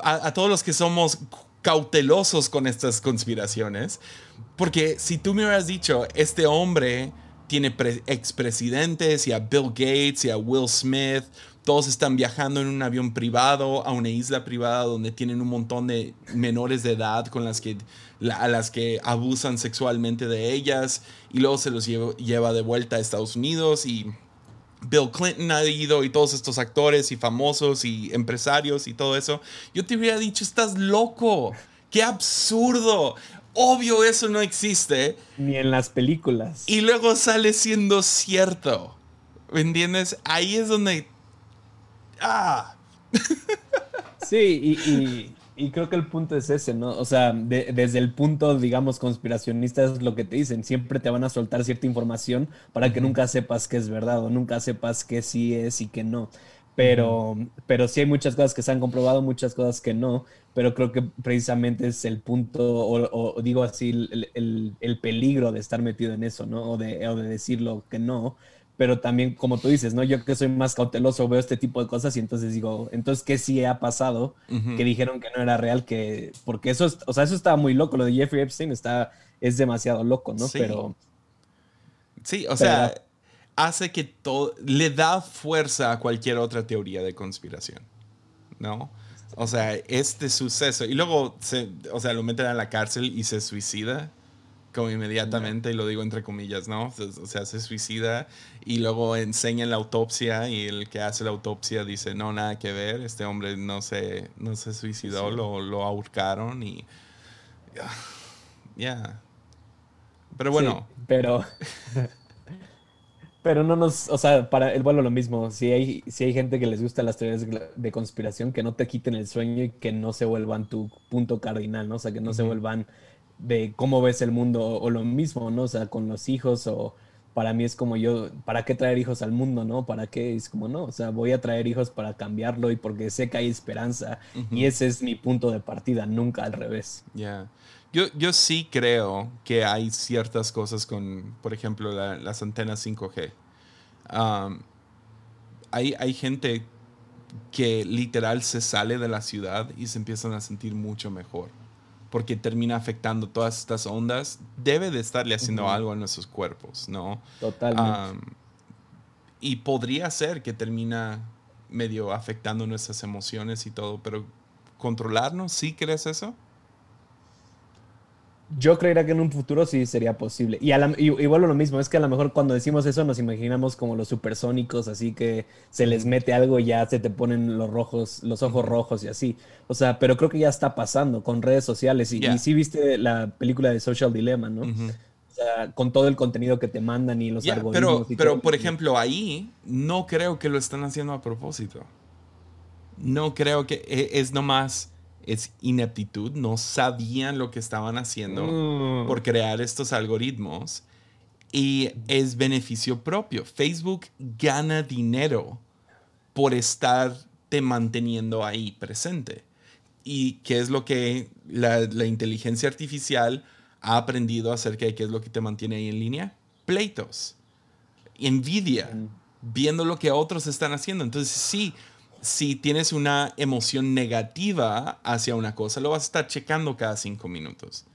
A, todos los que somos cautelosos con estas conspiraciones. Porque si tú me hubieras dicho, este hombre tiene expresidentes y a Bill Gates y a Will Smith todos están viajando en un avión privado a una isla privada donde tienen un montón de menores de edad con las que, a las que abusan sexualmente de ellas y luego se los lleva, de vuelta a Estados Unidos y Bill Clinton ha ido y todos estos actores y famosos y empresarios y todo eso. Yo te hubiera dicho, estás loco. ¡Qué absurdo! Obvio eso no existe. Ni en las películas. Y luego sale siendo cierto. ¿Me entiendes? Ahí es donde ¡Ah! Sí, y, creo que el punto es ese, ¿no? O sea, desde el punto, digamos, conspiracionista es lo que te dicen. Siempre te van a soltar cierta información para que nunca sepas que es verdad o nunca sepas que sí es y que no. Pero, pero sí hay muchas cosas que se han comprobado, muchas cosas que no. Pero creo que precisamente es el punto, o, digo así, el, peligro de estar metido en eso, ¿no? O de, o de decirlo que no pero también, como tú dices, ¿no? Yo que soy más cauteloso veo este tipo de cosas y entonces digo, entonces, ¿qué sí ha pasado? Que dijeron que no era real, que, porque eso, o sea, eso estaba muy loco, lo de Jeffrey Epstein está, es demasiado loco, ¿no? Sí. Pero... Sí, o sea, hace que todo, le da fuerza a cualquier otra teoría de conspiración, ¿no? O sea, este suceso, y luego, se, o sea, lo meten a la cárcel y se suicida como inmediatamente, y lo digo entre comillas, ¿no? O sea, se suicida y luego enseñan la autopsia y el que hace la autopsia dice, no, nada que ver, este hombre no se, no se suicidó, lo, lo ahorcaron y... Ya. Pero bueno. pero... Pero no nos, o sea, para el vuelo lo mismo. Si hay, si hay gente que les gusta las teorías de conspiración, que no te quiten el sueño y que no se vuelvan tu punto cardinal, ¿no? O sea, que no se vuelvan de cómo ves el mundo o, lo mismo, ¿no? O sea, con los hijos o para mí es como yo, ¿para qué traer hijos al mundo, no? ¿Para qué? Es como, no, o sea, voy a traer hijos para cambiarlo y porque sé que hay esperanza y ese es mi punto de partida, nunca al revés. Ya. Yo, yo sí creo que hay ciertas cosas con, por ejemplo, las antenas 5G. hay, hay gente que literal se sale de la ciudad y se empiezan a sentir mucho mejor porque termina afectando todas estas ondas, debe de estarle haciendo algo a nuestros cuerpos, ¿no? Totalmente. y podría ser que termina medio afectando nuestras emociones y todo, pero controlarnos, ¿sí crees eso? Yo creería que en un futuro sí sería posible. Y, igual lo mismo, es que a lo mejor cuando decimos eso nos imaginamos como los supersónicos, así que se les mete algo y ya se te ponen los rojos, los ojos rojos y así. O sea, pero creo que ya está pasando con redes sociales. Y, sí viste la película de Social Dilemma, ¿no? O sea, con todo el contenido que te mandan y los algoritmos. Pero, pero por ejemplo, ahí no creo que lo están haciendo a propósito. No creo que e, es nomás es ineptitud, no sabían lo que estaban haciendo mm. por crear estos algoritmos y es beneficio propio. Facebook gana dinero por estarte manteniendo ahí presente. ¿Y qué es lo que la, inteligencia artificial ha aprendido acerca de qué es lo que te mantiene ahí en línea? Pleitos, envidia, mm. viendo lo que otros están haciendo. Entonces sí, si tienes una emoción negativa hacia una cosa, lo vas a estar checando cada cinco minutos.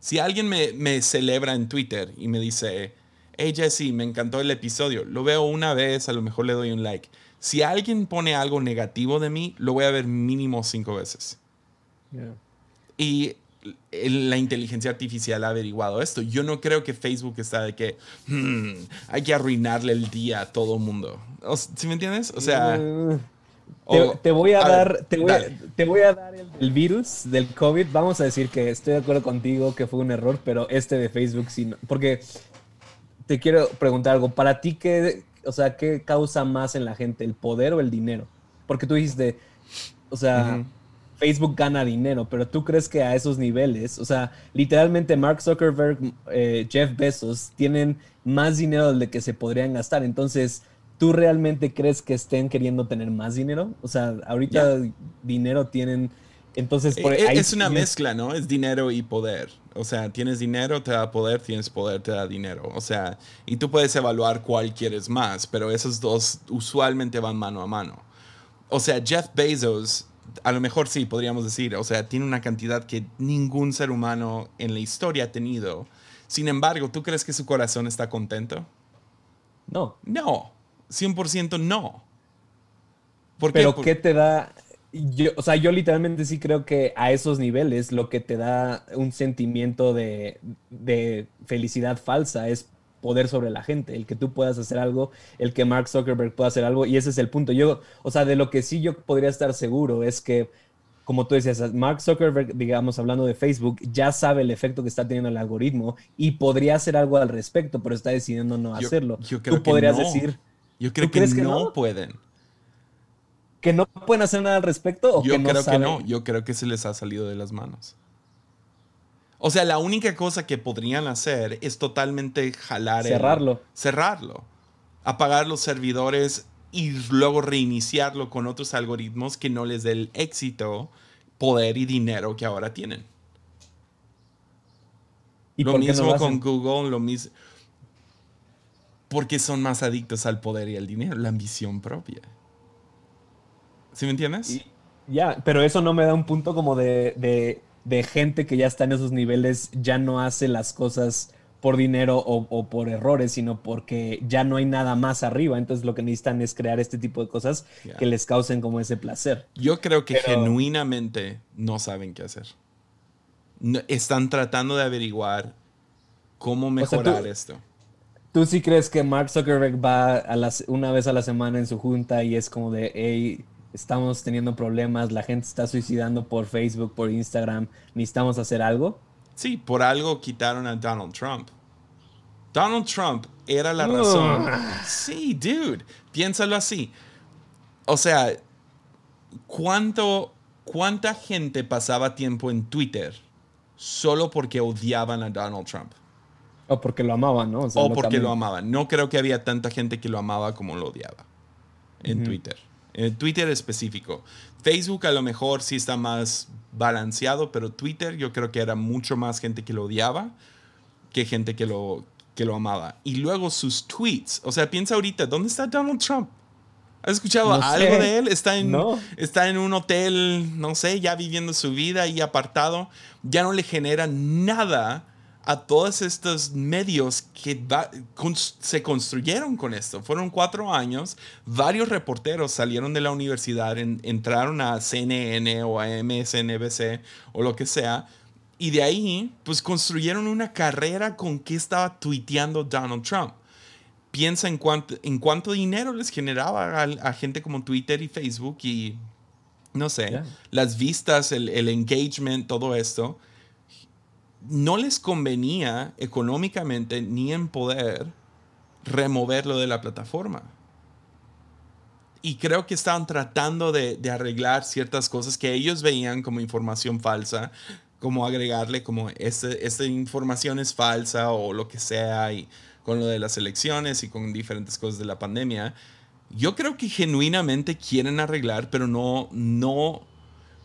Si alguien me, celebra en Twitter y me dice, hey Jesse, me encantó el episodio, lo veo una vez, a lo mejor le doy un like. Si alguien pone algo negativo de mí, lo voy a ver mínimo cinco veces. Y la inteligencia artificial ha averiguado esto. Yo no creo que Facebook está de que hmm, hay que arruinarle el día a todo mundo. ¿Sí me entiendes? O sea... Te, voy a, dar, te, voy a, dar el, virus del COVID. Vamos a decir que estoy de acuerdo contigo que fue un error, pero este de Facebook sí. porque te quiero preguntar algo. Para ti, ¿qué, o sea, ¿qué causa más en la gente? ¿El poder o el dinero? Porque tú dijiste, o sea, Facebook gana dinero, pero tú crees que a esos niveles, o sea, literalmente Mark Zuckerberg, eh, Jeff Bezos tienen más dinero del que se podrían gastar. Entonces, ¿tú realmente crees que estén queriendo tener más dinero? O sea, ahorita dinero tienen... Entonces, por, e, es una mezcla, ¿no? Es dinero y poder. O sea, tienes dinero, te da poder, tienes poder, te da dinero. O sea, y tú puedes evaluar cuál quieres más, pero esos dos usualmente van mano a mano. O sea, Jeff Bezos, a lo mejor sí, podríamos decir, o sea, tiene una cantidad que ningún ser humano en la historia ha tenido. Sin embargo, ¿tú crees que su corazón está contento? No. No, 100% no. ¿Por Pero qué? ¿qué te da? Yo, o sea, yo literalmente sí creo que a esos niveles lo que te da un sentimiento de, de, felicidad falsa es poder sobre la gente, el que tú puedas hacer algo, el que Mark Zuckerberg pueda hacer algo, y ese es el punto. Yo, o sea, de lo que sí yo podría estar seguro es que, como tú decías, Mark Zuckerberg, digamos, hablando de Facebook, ya sabe el efecto que está teniendo el algoritmo y podría hacer algo al respecto, pero está decidiendo no hacerlo. Yo creo tú podrías decir yo creo que, no, pueden. ¿Que no pueden hacer nada al respecto? ¿o yo creo que no. Yo creo que se les ha salido de las manos. O sea, la única cosa que podrían hacer es totalmente jalar. Cerrarlo. cerrarlo. Apagar los servidores y luego reiniciarlo con otros algoritmos que no les dé el éxito, poder y dinero que ahora tienen. ¿Y lo mismo con Google, lo mismo porque son más adictos al poder y al dinero, la ambición propia. ¿Sí me entiendes? ya, pero eso no me da un punto como de, gente que ya está en esos niveles, ya no hace las cosas por dinero o, por errores, sino porque ya no hay nada más arriba. Entonces lo que necesitan es crear este tipo de cosas que les causen como ese placer. Yo creo que genuinamente no saben qué hacer. están tratando de averiguar cómo mejorar esto. ¿Tú sí crees que Mark Zuckerberg va a las, una vez a la semana en su junta y es como de, hey, estamos teniendo problemas, la gente está suicidando por Facebook, por Instagram, necesitamos hacer algo? Sí, por algo quitaron a Donald Trump. Donald Trump era la razón. Sí, dude, piénsalo así. O sea, ¿cuánto, ¿cuánta gente pasaba tiempo en Twitter solo porque odiaban a Donald Trump? O porque lo amaban, ¿no? O, porque lo amaban. No creo que había tanta gente que lo amaba como lo odiaba en Twitter. En Twitter específico. Facebook a lo mejor sí está más balanceado, pero Twitter yo creo que era mucho más gente que lo odiaba que gente que lo, que lo amaba. Y luego sus tweets. O sea, piensa ahorita, ¿dónde está Donald Trump? ¿Has escuchado algo de él? Está en, está en un hotel, no sé, ya viviendo su vida y apartado. Ya no le genera nada a todos estos medios que se construyeron con esto. Fueron cuatro años, varios reporteros salieron de la universidad, entraron a CNN o a MSNBC o lo que sea, y de ahí pues construyeron una carrera con qué estaba tuiteando Donald Trump. Piensa en cuánto, en cuánto dinero les generaba a, gente como Twitter y Facebook y no sé, las vistas, el, el engagement, todo esto no les convenía económicamente ni en poder removerlo de la plataforma. Y creo que estaban tratando de, arreglar ciertas cosas que ellos veían como información falsa, como agregarle como este, esta información es falsa o lo que sea, y con lo de las elecciones y con diferentes cosas de la pandemia. Yo creo que genuinamente quieren arreglar, pero no, no,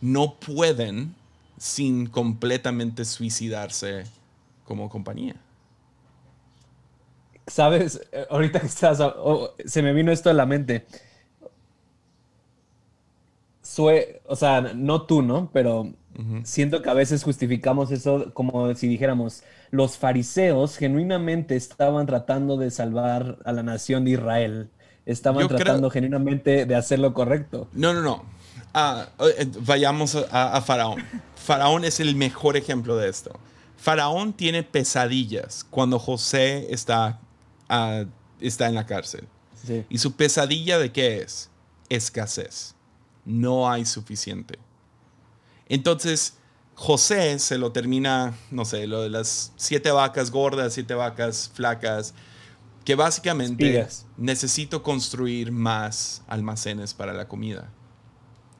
no pueden sin completamente suicidarse como compañía. Sabes, ahorita que estás, se me vino esto a la mente. o sea, no tú, ¿no? Pero siento que a veces justificamos eso como si dijéramos, los fariseos genuinamente estaban tratando de salvar a la nación de Israel estaban tratando genuinamente de hacer lo correcto. No, no, no. Ah, eh, vayamos a, Faraón. Faraón es el mejor ejemplo de esto. Faraón tiene pesadillas cuando José está, ah, está en la cárcel. ¿Y su pesadilla de qué es? Escasez. No hay suficiente. Entonces, José se lo termina, no sé, lo de las siete vacas gordas, siete vacas flacas, que básicamente necesito construir más almacenes para la comida.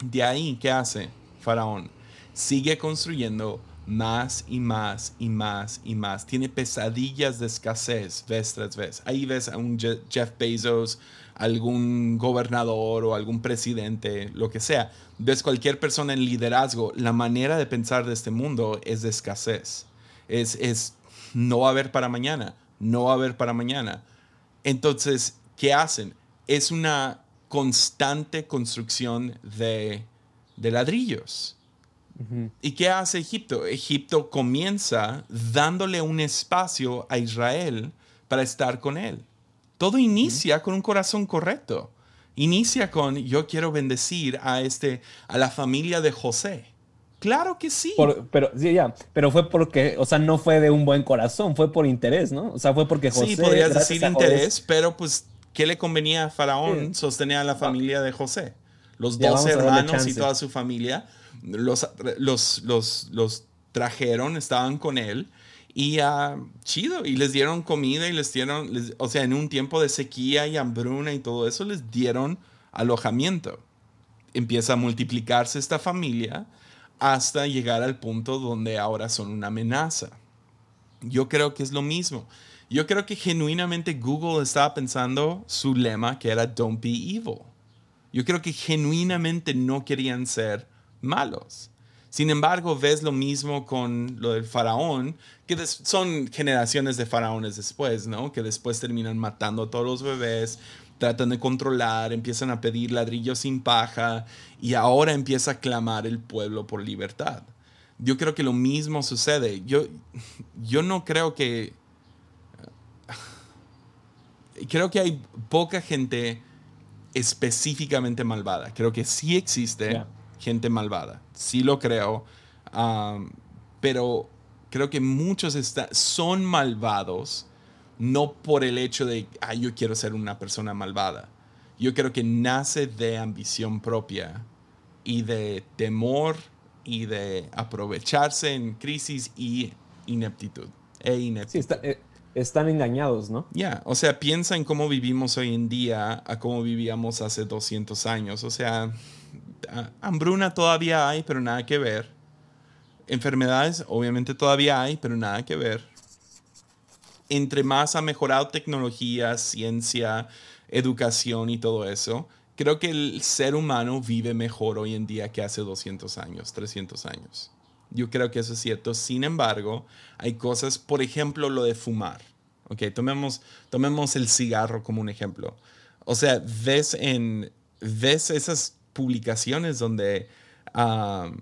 De ahí, ¿qué hace Faraón? Sigue construyendo más y más y más y más. Tiene pesadillas de escasez vez tras vez. Ahí ves a un Jeff Bezos, algún gobernador o algún presidente, lo que sea. Ves cualquier persona en liderazgo, la manera de pensar de este mundo es de escasez. Es, es no haber para mañana, no haber para mañana. Entonces, ¿qué hacen? Es una constante construcción de, de ladrillos ¿Y qué hace Egipto? Egipto comienza dándole un espacio a Israel para estar con él. Todo inicia con un corazón correcto. Inicia con yo quiero bendecir a este a la familia de José. Claro que sí. pero sí, ya, pero fue porque, o sea, no fue de un buen corazón, fue por interés, ¿no? O sea, fue porque José. Sí, podrías decir interés, pero pues, ¿qué le convenía a Faraón sostener a la familia de José? Los dos hermanos y toda su familia los, los, los, trajeron, estaban con él y uh, chido, y les dieron comida y les dieron, o sea, en un tiempo de sequía y hambruna y todo eso, les dieron alojamiento. Empieza a multiplicarse esta familia hasta llegar al punto donde ahora son una amenaza. Yo creo que es lo mismo. Yo creo que genuinamente Google estaba pensando su lema que era Don't be evil. Yo creo que genuinamente no querían ser malos. Sin embargo, ves lo mismo con lo del faraón, que son generaciones de faraones después, ¿no? Que después terminan matando a todos los bebés, tratan de controlar, empiezan a pedir ladrillos sin paja y ahora empieza a clamar el pueblo por libertad. Yo creo que lo mismo sucede. Yo, yo no creo que... Creo que hay poca gente específicamente malvada. Creo que sí existe gente malvada. Sí lo creo. pero creo que muchos son malvados no por el hecho de, ah, yo quiero ser una persona malvada. Yo creo que nace de ambición propia y de temor y de aprovecharse en crisis y ineptitud. E ineptitud. Eh, están engañados, ¿no? Ya, o sea, piensa en cómo vivimos hoy en día a cómo vivíamos hace 200 años. O sea, hambruna todavía hay, pero nada que ver. Enfermedades, obviamente todavía hay, pero nada que ver. Entre más ha mejorado tecnología, ciencia, educación y todo eso, creo que el ser humano vive mejor hoy en día que hace 200 años, 300 años. Yo creo que eso es cierto. Sin embargo, hay cosas, por ejemplo, lo de fumar. Ok, tomemos, tomemos el cigarro como un ejemplo. O sea, ves en ves esas publicaciones donde la,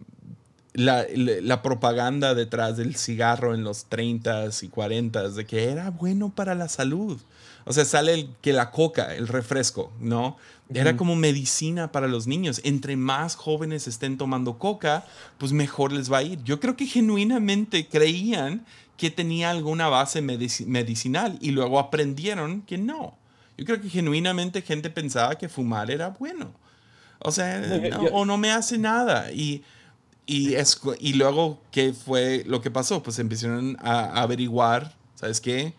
propaganda detrás del cigarro en los 30s y 40s de que era bueno para la salud. O sea, sale que la coca, el refresco, ¿no? Era como medicina para los niños. Entre más jóvenes estén tomando coca, pues mejor les va a ir. Yo creo que genuinamente creían que tenía alguna base medicinal y luego aprendieron que no. Yo creo que genuinamente gente pensaba que fumar era bueno. O sea, o no me hace nada. Y, y, es, y luego, ¿qué fue lo que pasó? Pues empezaron a, averiguar, ¿sabes qué?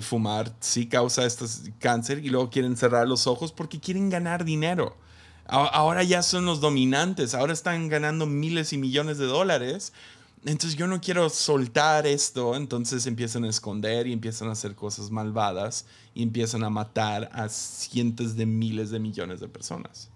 Fumar sí causa este cáncer y luego quieren cerrar los ojos porque quieren ganar dinero. Ahora ya son los dominantes, ahora están ganando miles y millones de dólares entonces yo no quiero soltar esto, entonces empiezan a esconder y empiezan a hacer cosas malvadas y empiezan a matar a cientos de miles de millones de personas.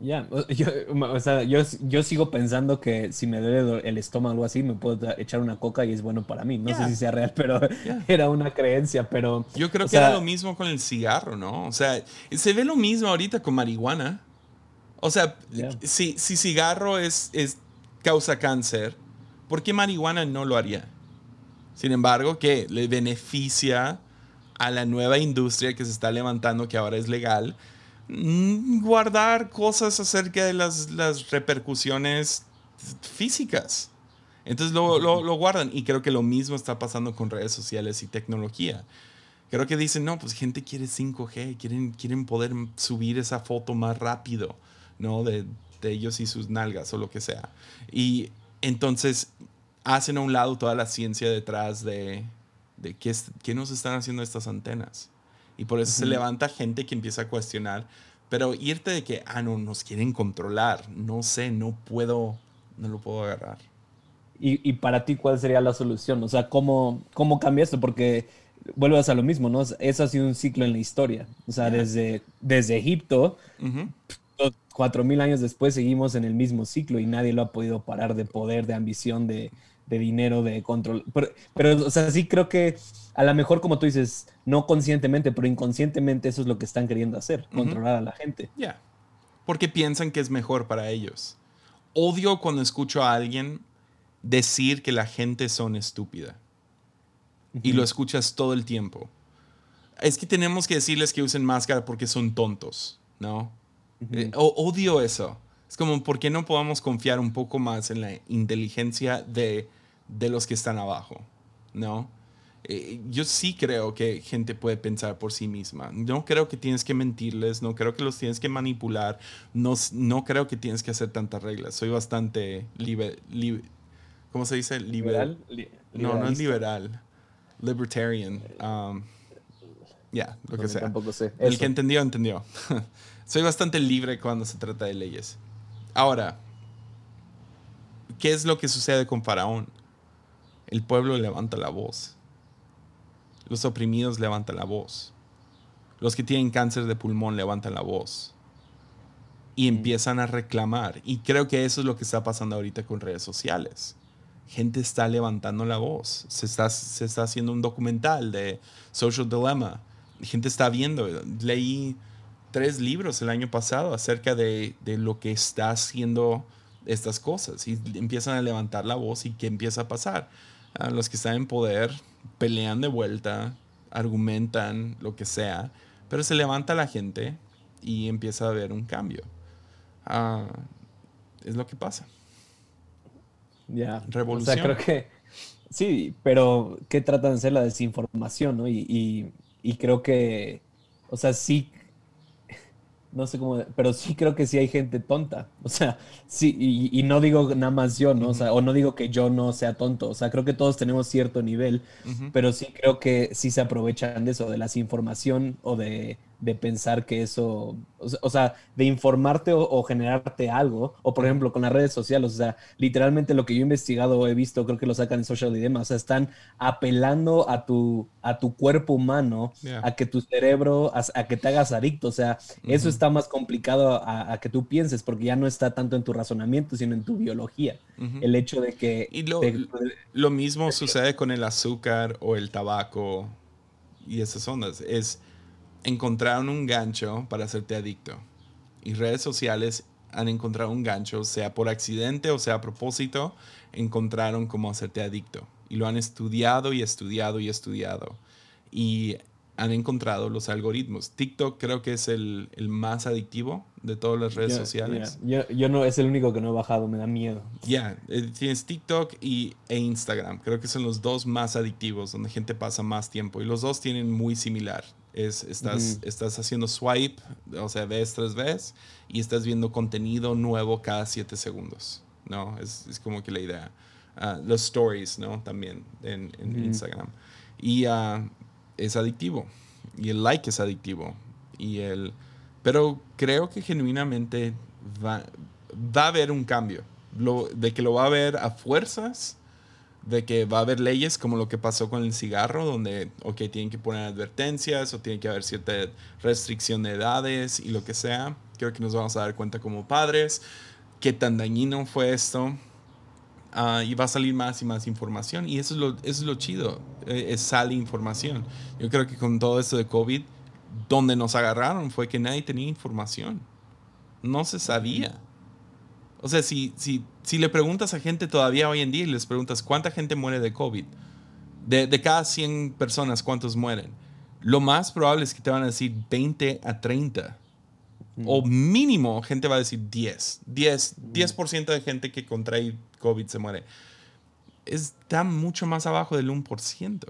Ya, yo, o sea, yo, yo, sigo pensando que si me duele el estómago o algo así, me puedo echar una coca y es bueno para mí. No sé si sea real, pero era una creencia, pero... Yo creo que era lo mismo con el cigarro, ¿no? O sea, se ve lo mismo ahorita con marihuana. O sea, si, si cigarro es, es causa cáncer, ¿por qué marihuana no lo haría? Sin embargo, que le beneficia a la nueva industria que se está levantando, que ahora es legal, guardar cosas acerca de las, las repercusiones físicas. Entonces lo, lo, lo, guardan y creo que lo mismo está pasando con redes sociales y tecnología. Creo que dicen, no, pues gente quiere 5G, quieren, quieren poder subir esa foto más rápido, ¿no? De, de ellos y sus nalgas o lo que sea. Y entonces hacen a un lado toda la ciencia detrás de, de qué, qué nos están haciendo estas antenas. Y por eso se levanta gente que empieza a cuestionar. Pero irte de que, ah, no, nos quieren controlar, no sé, no puedo, no lo puedo agarrar. ¿Y, y para ti cuál sería la solución? O sea, ¿cómo, cómo cambia esto? Porque vuelves a lo mismo, ¿no? Eso ha sido un ciclo en la historia. O sea, desde, desde Egipto, cuatro mil años después seguimos en el mismo ciclo y nadie lo ha podido parar de poder, de ambición, de, de dinero, de control. Pero, pero, o sea, sí creo que a lo mejor, como tú dices, no conscientemente, pero inconscientemente eso es lo que están queriendo hacer, controlar a la gente. Ya. Porque piensan que es mejor para ellos. Odio cuando escucho a alguien decir que la gente son estúpida. Y lo escuchas todo el tiempo. Es que tenemos que decirles que usen máscara porque son tontos, ¿no? Eh, odio eso. Es como, ¿por qué no podamos confiar un poco más en la inteligencia de de los que están abajo, ¿no? Eh, yo sí creo que gente puede pensar por sí misma. No creo que tienes que mentirles, no creo que los tienes que manipular, no, no creo que tienes que hacer tantas reglas. Soy bastante libre, ¿cómo se dice? liberal. no, no es liberal. Libertarian. Um, ya, lo que sea. El que entendió, entendió. Soy bastante libre cuando se trata de leyes. Ahora, ¿qué es lo que sucede con Faraón? El pueblo levanta la voz. Los oprimidos levantan la voz. Los que tienen cáncer de pulmón levantan la voz. Y mm. empiezan a reclamar. Y creo que eso es lo que está pasando ahorita con redes sociales. Gente está levantando la voz. Se está, se está haciendo un documental de Social Dilemma. Gente está viendo. Leí tres libros el año pasado acerca de, de lo que está haciendo estas cosas. Y empiezan a levantar la voz y qué empieza a pasar a los que están en poder pelean de vuelta, argumentan lo que sea, pero se levanta la gente y empieza a haber un cambio. Ah, es lo que pasa. Ya. Revolución. O sea, creo que sí, pero ¿qué tratan de hacer la desinformación, no? y, y creo que, o sea, sí no sé cómo, pero sí creo que sí hay gente tonta. O sea, sí, y, no digo nada más yo, ¿no? O sea, o no digo que yo no sea tonto. O sea, creo que todos tenemos cierto nivel, pero sí creo que sí se aprovechan de eso, de la información o de de pensar que eso, o sea, de informarte o, generarte algo, o por ejemplo con las redes sociales, o sea, literalmente lo que yo he investigado o he visto, creo que lo sacan en Social Dilemma, o sea, están apelando a tu, a tu cuerpo humano, a que tu cerebro, a, que te hagas adicto, o sea, eso está más complicado a, que tú pienses, porque ya no está tanto en tu razonamiento, sino en tu biología. El hecho de que... Y lo, lo mismo sucede con el azúcar o el tabaco y esas ondas, es encontraron un gancho para hacerte adicto. Y redes sociales han encontrado un gancho, sea por accidente o sea a propósito, encontraron cómo hacerte adicto. Y lo han estudiado y estudiado y estudiado. Y han encontrado los algoritmos. TikTok creo que es el, más adictivo de todas las redes sociales. Yo, no, es el único que no he bajado, me da miedo. Ya, eh, tienes TikTok y, e Instagram. Creo que son los dos más adictivos, donde gente pasa más tiempo. Y los dos tienen muy similar. Es, estás, estás haciendo swipe, o sea, ves tres veces y estás viendo contenido nuevo cada siete segundos, ¿no? Es, es como que la idea. Ah, los stories, ¿no? También en, en Instagram. Y uh, es adictivo. Y el like es adictivo. Y el, pero creo que genuinamente va, va a haber un cambio. Lo, de que lo va a haber a fuerzas de que va a haber leyes como lo que pasó con el cigarro, donde, ok, tienen que poner advertencias o tiene que haber cierta restricción de edades y lo que sea. Creo que nos vamos a dar cuenta como padres qué tan dañino fue esto. Ah, y va a salir más y más información. Y eso es lo, es lo chido, eh, es sale información. Yo creo que con todo esto de COVID, donde nos agarraron fue que nadie tenía información. No se sabía. O sea, si, si, si le preguntas a gente todavía hoy en día y les preguntas cuánta gente muere de COVID, de, de cada 100 personas, ¿cuántos mueren? lo más probable es que te van a decir 20 a 30. O mínimo, gente va a decir 10. 10, 10% de gente que contrae COVID se muere. Está mucho más abajo del 1%.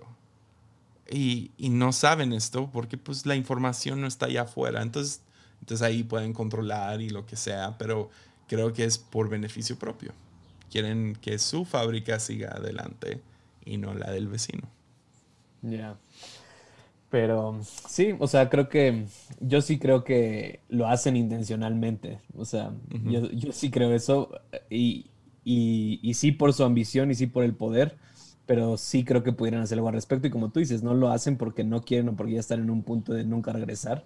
Y, y no saben esto porque pues la información no está allá afuera. Entonces, entonces ahí pueden controlar y lo que sea, pero creo que es por beneficio propio. Quieren que su fábrica siga adelante y no la del vecino. Ya. Pero sí, o sea, creo que yo sí creo que lo hacen intencionalmente. O sea, yo, yo, sí creo eso. Y, y, y, sí por su ambición y sí por el poder. Pero sí creo que pudieran hacer algo al respecto. Y como tú dices, no lo hacen porque no quieren o porque ya están en un punto de nunca regresar.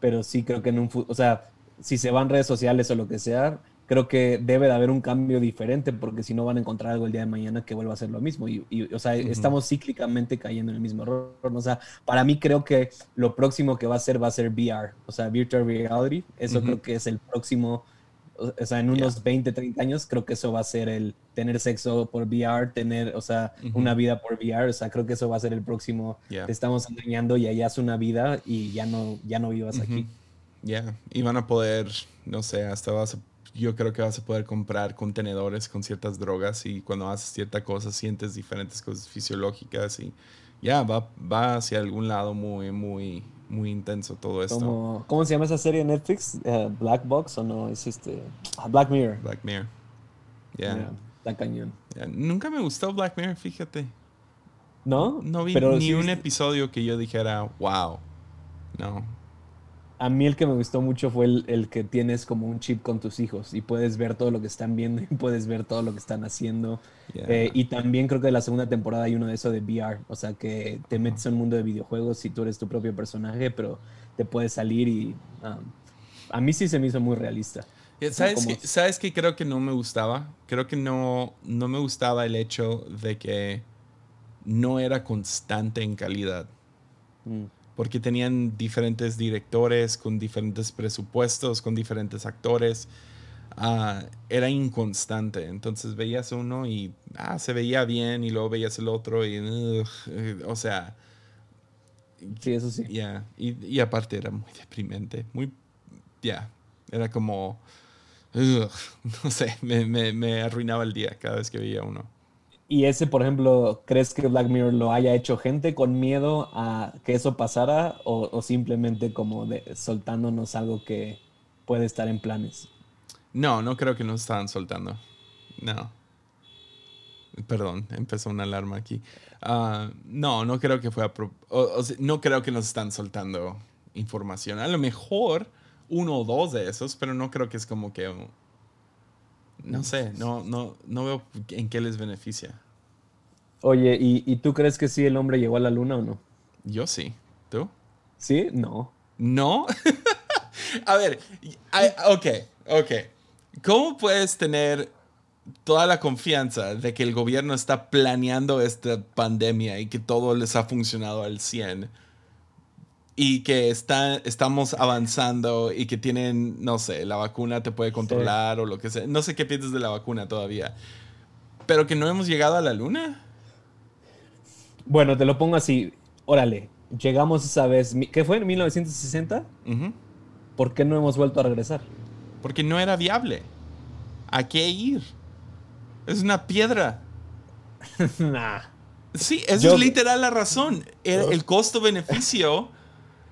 Pero sí creo que en un... O sea, si se van redes sociales o lo que sea, creo que debe de haber un cambio diferente porque si no van a encontrar algo el día de mañana que vuelva a ser lo mismo. Y, o sea, estamos cíclicamente cayendo en el mismo error. O sea, para mí creo que lo próximo que va a ser va a ser VR, o sea, Virtual Reality. Eso creo que es el próximo, o sea, en unos 20, 30 años creo que eso va a ser el tener sexo por VR, tener, o sea, una vida por VR. O sea, creo que eso va a ser el próximo. Te estamos engañando y allá es una vida y ya no, ya no vivas aquí. Ya, y van a poder, no sé, hasta vas a yo creo que vas a poder comprar contenedores con ciertas drogas y cuando haces cierta cosa sientes diferentes cosas fisiológicas y ya va, va hacia algún lado muy, muy, muy intenso todo esto. ¿Cómo se llama esa serie de Netflix? Eh, ¿Black Box o no? Es este. Ah, Black Mirror. Black Mirror. Ya. Yeah. cañón. Nunca me gustó Black Mirror, fíjate. ¿No? No vi ni un episodio que yo dijera, wow. No a mí el que me gustó mucho fue el, que tienes como un chip con tus hijos y puedes ver todo lo que están viendo y puedes ver todo lo que están haciendo. Eh, y también creo que en la segunda temporada hay uno de eso de VR, o sea que te metes en un mundo de videojuegos y tú eres tu propio personaje, pero te puedes salir y um, a mí sí se me hizo muy realista. ¿Sabes, que, ¿Sabes que creo que no me gustaba? Creo que no, no me gustaba el hecho de que no era constante en calidad. Mm porque tenían diferentes directores con diferentes presupuestos, con diferentes actores. Ah, era inconstante. Entonces veías uno y ah, se veía bien y luego veías el otro y, eh, o sea... Sí, eso sí. Ya, y, aparte era muy deprimente, muy, ya, era como, no sé, me, me, me arruinaba el día cada vez que veía uno. Y ese, por ejemplo, ¿crees que Black Mirror lo haya hecho gente con miedo a que eso pasara o, simplemente como de, soltándonos algo que puede estar en planes? No, no creo que nos estaban soltando. No. Perdón, empezó una alarma aquí. Ah, no, no creo que fue a no creo que nos están soltando información. A lo mejor uno o dos de esos, pero no creo que es como que no sé, no, no, no veo en qué les beneficia. Oye, ¿y, tú crees que sí el hombre llegó a la luna o no? Yo sí. ¿Tú? ¿Sí? No. ¿No? a ver, ok, ok. ¿Cómo puedes tener toda la confianza de que el gobierno está planeando esta pandemia y que todo les ha funcionado al 100? Y que está, estamos avanzando y que tienen, no sé, la vacuna te puede controlar o lo que sea. No sé qué piensas de la vacuna todavía. Pero que no hemos llegado a la luna. Bueno, te lo pongo así. Órale, llegamos esa vez. ¿Qué fue? ¿En 1960? ¿Por qué no hemos vuelto a regresar? Porque no era viable. ¿A qué ir? Es una piedra. nah. Sí, esa es literal la razón. el costo-beneficio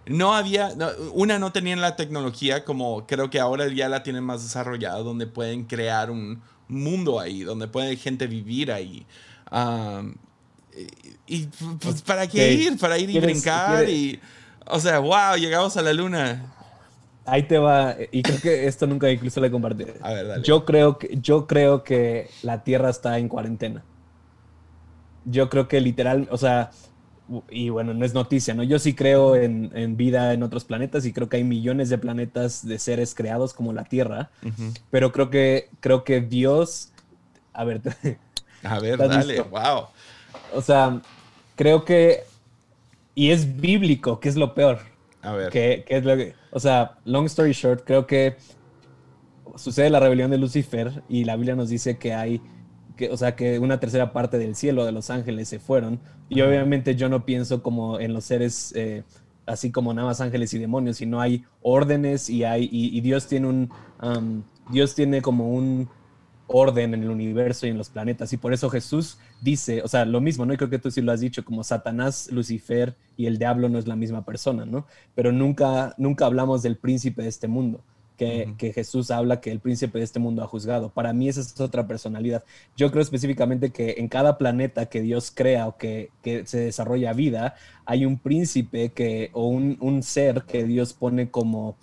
no había, una no tenían la tecnología como creo que ahora ya la tienen más desarrollada, donde pueden crear un mundo ahí, donde puede gente vivir ahí. y, pues, ¿para qué ir? Para ir y brincar y... O sea, wow, llegamos a la luna. Ahí te va, y creo que esto nunca incluso le compartí. A ver, dale. Yo creo que, yo creo que la Tierra está en cuarentena. Yo creo que literal, o sea, y bueno, no es noticia, ¿no? Yo sí creo en, vida en otros planetas y creo que hay millones de planetas de seres creados como la Tierra, pero creo que, creo que Dios, a ver, a ver, dale, wow. O sea, creo que, y es bíblico, que es lo peor. A ver. Que, es lo que, o sea, long story short, creo que sucede la rebelión de Lucifer y la Biblia nos dice que hay que, o sea, que una tercera parte del cielo de los ángeles se fueron. Y obviamente yo no pienso como en los seres eh, así como nada más ángeles y demonios, sino hay órdenes y hay y, Dios tiene un Dios tiene como un orden en el universo y en los planetas y por eso Jesús dice, o sea, lo mismo, ¿no? Y creo que tú sí lo has dicho, como Satanás, Lucifer y el diablo no es la misma persona, ¿no? Pero nunca nunca hablamos del príncipe de este mundo que, Jesús habla que el príncipe de este mundo ha juzgado. Para mí esa es otra personalidad. Yo creo específicamente que en cada planeta que Dios crea o que, se desarrolla vida, hay un príncipe que, o un, ser que Dios pone como,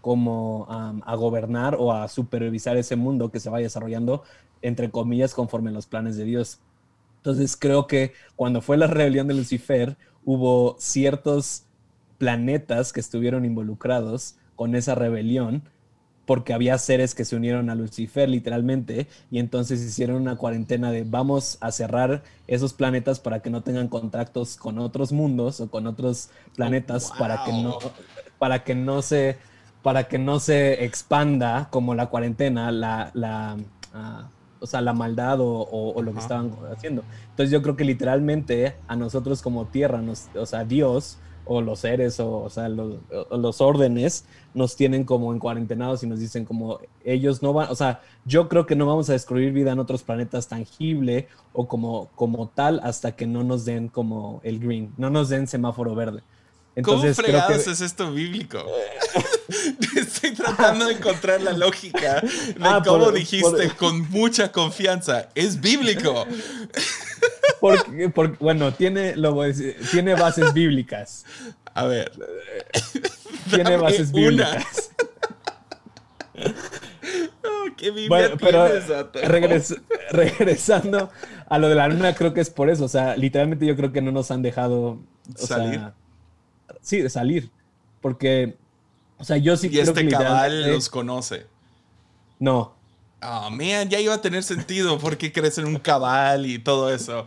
como a gobernar o a supervisar ese mundo que se va desarrollando, entre comillas, conforme los planes de Dios. Entonces creo que cuando fue la rebelión de Lucifer, hubo ciertos planetas que estuvieron involucrados con esa rebelión porque había seres que se unieron a Lucifer literalmente y entonces hicieron una cuarentena de vamos a cerrar esos planetas para que no tengan contactos con otros mundos o con otros planetas oh, para que no para que no se para que no se expanda como la cuarentena la, la ah, o sea, la maldad o, lo que estaban haciendo. Entonces yo creo que literalmente a nosotros como tierra, nos, o sea, Dios o los seres o, o sea, los, los, órdenes nos tienen como en cuarentenados y nos dicen como ellos no van, o sea, yo creo que no vamos a descubrir vida en otros planetas tangible o como, como tal hasta que no nos den como el green, no nos den semáforo verde. Entonces, ¿Cómo fregados es esto bíblico? Estoy tratando de encontrar la lógica de ah, cómo dijiste con mucha confianza. Es bíblico. Porque, bueno, tiene, lo tiene bases bíblicas. A ver. Tiene bases bíblicas. Oh, ¿Qué Biblia pero regresando a lo de la luna, creo que es por eso. O sea, literalmente yo creo que no nos han dejado salir. Sí, de salir. Porque, o sea, yo sí y este cabal los conoce. No, Oh, man, ya iba a tener sentido porque crees en un cabal y todo eso.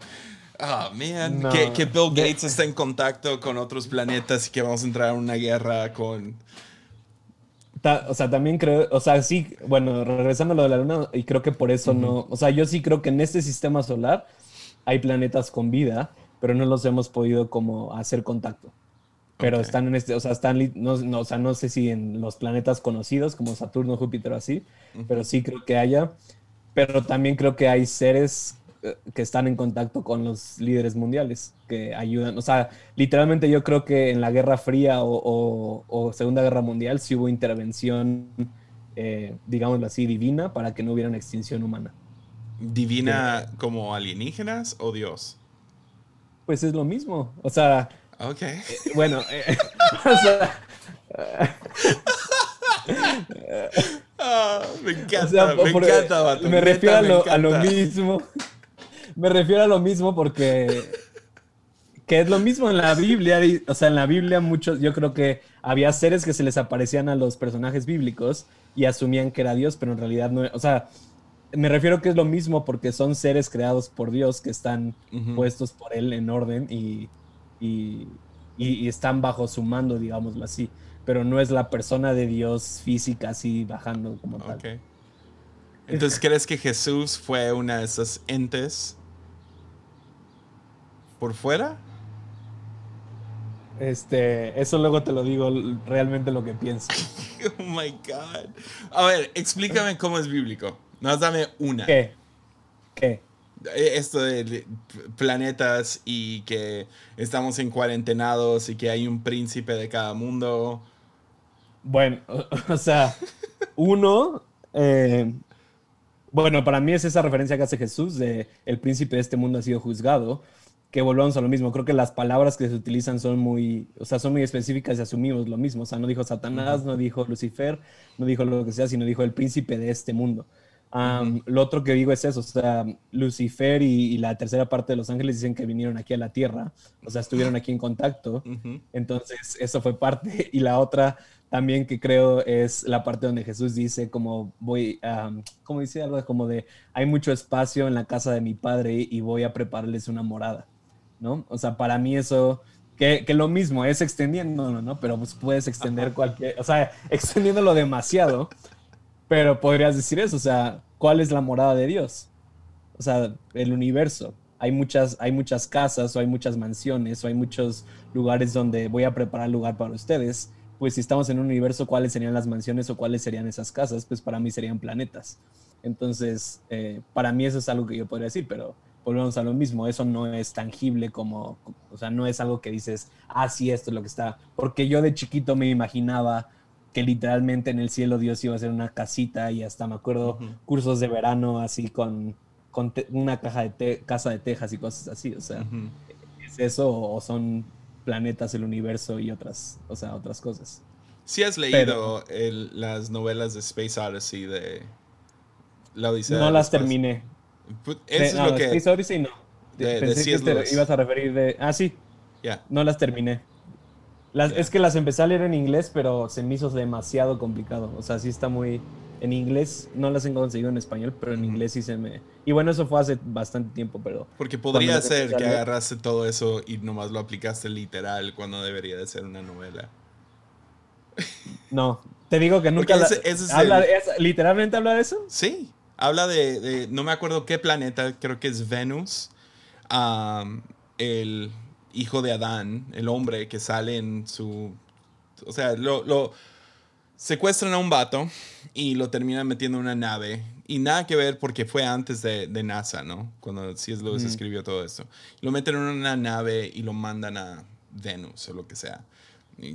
Oh, man, que, Bill Gates está en contacto con otros planetas y que vamos a entrar en una guerra con... o sea, también creo, o sea, sí, bueno, regresando a lo de la Luna, y creo que por eso no, o sea, yo sí creo que en este sistema solar hay planetas con vida, pero no los hemos podido como hacer contacto. Pero están en este, o sea, están, no, no, o sea, no sé si en los planetas conocidos como Saturno, Júpiter o así, pero sí creo que haya. Pero también creo que hay seres eh, que están en contacto con los líderes mundiales, que ayudan. O sea, literalmente yo creo que en la Guerra Fría o, o, Segunda Guerra Mundial sí hubo intervención, eh, digámoslo así, divina para que no hubiera una extinción humana. ¿Divina como alienígenas o Dios? Pues es lo mismo. O sea, Ok. Eh, bueno, eh, o sea, ah, me encanta, me encanta, Me refiero a, lo, a lo, mismo. Me refiero a lo mismo porque que es lo mismo en la Biblia, o sea, en la Biblia muchos, yo creo que había seres que se les aparecían a los personajes bíblicos y asumían que era Dios, pero en realidad no, o sea, me refiero que es lo mismo porque son seres creados por Dios que están puestos por él en orden y y, están bajo su mando, digámoslo así. Pero no es la persona de Dios física así bajando como tal. Entonces, ¿crees que Jesús fue una de esas entes por fuera? Este, eso luego te lo digo realmente lo que pienso. oh my God. A ver, explícame cómo es bíblico. No, dame una. ¿Qué? ¿Qué? Eh, esto de planetas y que estamos en cuarentenados y que hay un príncipe de cada mundo. Bueno, o sea, uno, eh, bueno, para mí es esa referencia que hace Jesús de el príncipe de este mundo ha sido juzgado, que volvamos a lo mismo. Creo que las palabras que se utilizan son muy, o sea, son muy específicas y asumimos lo mismo. O sea, no dijo Satanás, no dijo Lucifer, no dijo lo que sea, sino dijo el príncipe de este mundo. Lo otro que digo es eso, o sea, Lucifer y, la tercera parte de los ángeles dicen que vinieron aquí a la tierra, o sea, estuvieron aquí en contacto, entonces eso fue parte, y la otra también que creo es la parte donde Jesús dice como voy, como dice algo como de, hay mucho espacio en la casa de mi padre y voy a prepararles una morada, ¿no? O sea, para mí eso... Que, que lo mismo es extendiendo, ¿no? Pero pues puedes extender cualquier, o sea, extendiéndolo demasiado, pero podrías decir eso, o sea, ¿cuál es la morada de Dios? O sea, el universo. hay muchas, hay muchas casas o hay muchas mansiones o hay muchos lugares donde voy a preparar lugar para ustedes. Pues si estamos en un universo, ¿cuáles serían las mansiones o cuáles serían esas casas? Pues para mí serían planetas. Entonces, eh, para mí eso es algo que yo podría decir, pero volvemos a lo mismo, eso no es tangible como, o sea, no es algo que dices, ah, sí, esto es lo que está, porque yo de chiquito me imaginaba que literalmente en el cielo Dios iba a hacer una casita y hasta me acuerdo cursos de verano así con, con una caja de casa de tejas y cosas así, o sea, ¿es eso o son planetas, el universo y otras, o sea, otras cosas? Si has leído las novelas de Space Odyssey de la Odisea. No las terminé. Pues, eso es lo que... Space Odyssey no. Pensé que te ibas a referir de... Ah, sí. No las terminé. Es que las empecé a leer en inglés, pero se me hizo demasiado complicado. O sea, sí está muy... En inglés no las he conseguido en español, pero en inglés sí se me... Y bueno, eso fue hace bastante tiempo, pero... Porque podría ser que agarraste todo eso y nomás lo aplicaste literal cuando debería de ser una novela. No, te digo que nunca... ¿Literalmente habla de eso? Sí, habla de, No me acuerdo qué planeta, creo que es Venus. el hijo de Adán, el hombre que sale en su... O sea, lo, secuestran a un vato y lo terminan metiendo en una nave. Y nada que ver porque fue antes de, NASA, ¿no? Cuando C.S. Lewis escribió todo esto. Lo meten en una nave y lo mandan a Venus o lo que sea.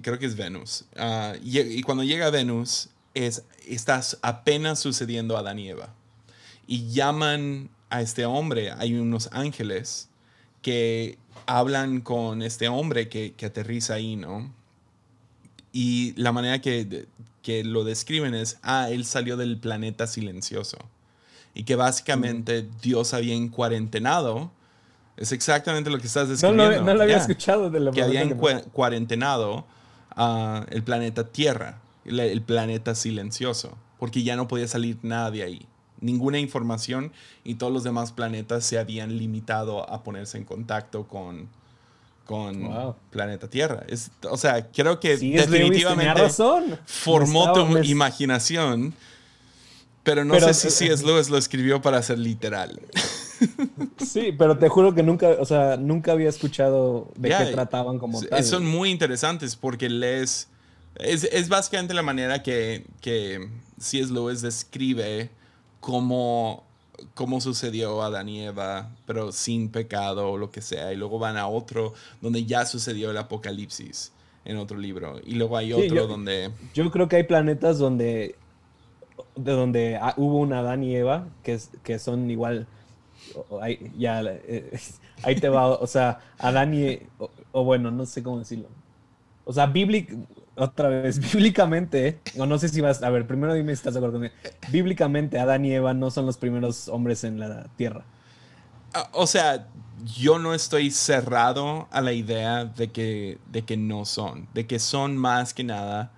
Creo que es Venus. Ah, y, cuando llega a Venus, es, estás apenas sucediendo a Adán y Eva. Y llaman a este hombre, hay unos ángeles que hablan con este hombre que, que aterriza ahí, ¿no? Y la manera que, que, lo describen es, ah, él salió del planeta silencioso. Y que básicamente Dios había encuarentenado. Es exactamente lo que estás describiendo. No, lo, había escuchado de la Que había cuarentenado uh, el planeta Tierra, el, planeta silencioso, porque ya no podía salir nada de ahí ninguna información y todos los demás planetas se habían limitado a ponerse en contacto con, con planeta Tierra. Es, o sea, creo que definitivamente formó tu imaginación, pero no sé si C.S. Lewis lo escribió para ser literal. Sí, pero te juro que nunca, o sea, nunca había escuchado de qué trataban como tal. Son muy interesantes porque lees... Es, es básicamente la manera que, que C.S. Lewis describe cómo, cómo sucedió a Adán y Eva, pero sin pecado o lo que sea. Y luego van a otro donde ya sucedió el apocalipsis en otro libro. Y luego hay otro donde... Yo creo que hay planetas donde, de donde hubo un Adán y Eva que, que son igual... Ahí, ya, eh, ahí te va, o sea, Adán y... O, o bueno, no sé cómo decirlo. O sea, bíblico, otra vez, bíblicamente, o no sé si vas, a ver, primero dime si estás de acuerdo conmigo. Bíblicamente, Adán y Eva no son los primeros hombres en la tierra. Ah, o sea, yo no estoy cerrado a la idea de que, de que no son, de que son más que nada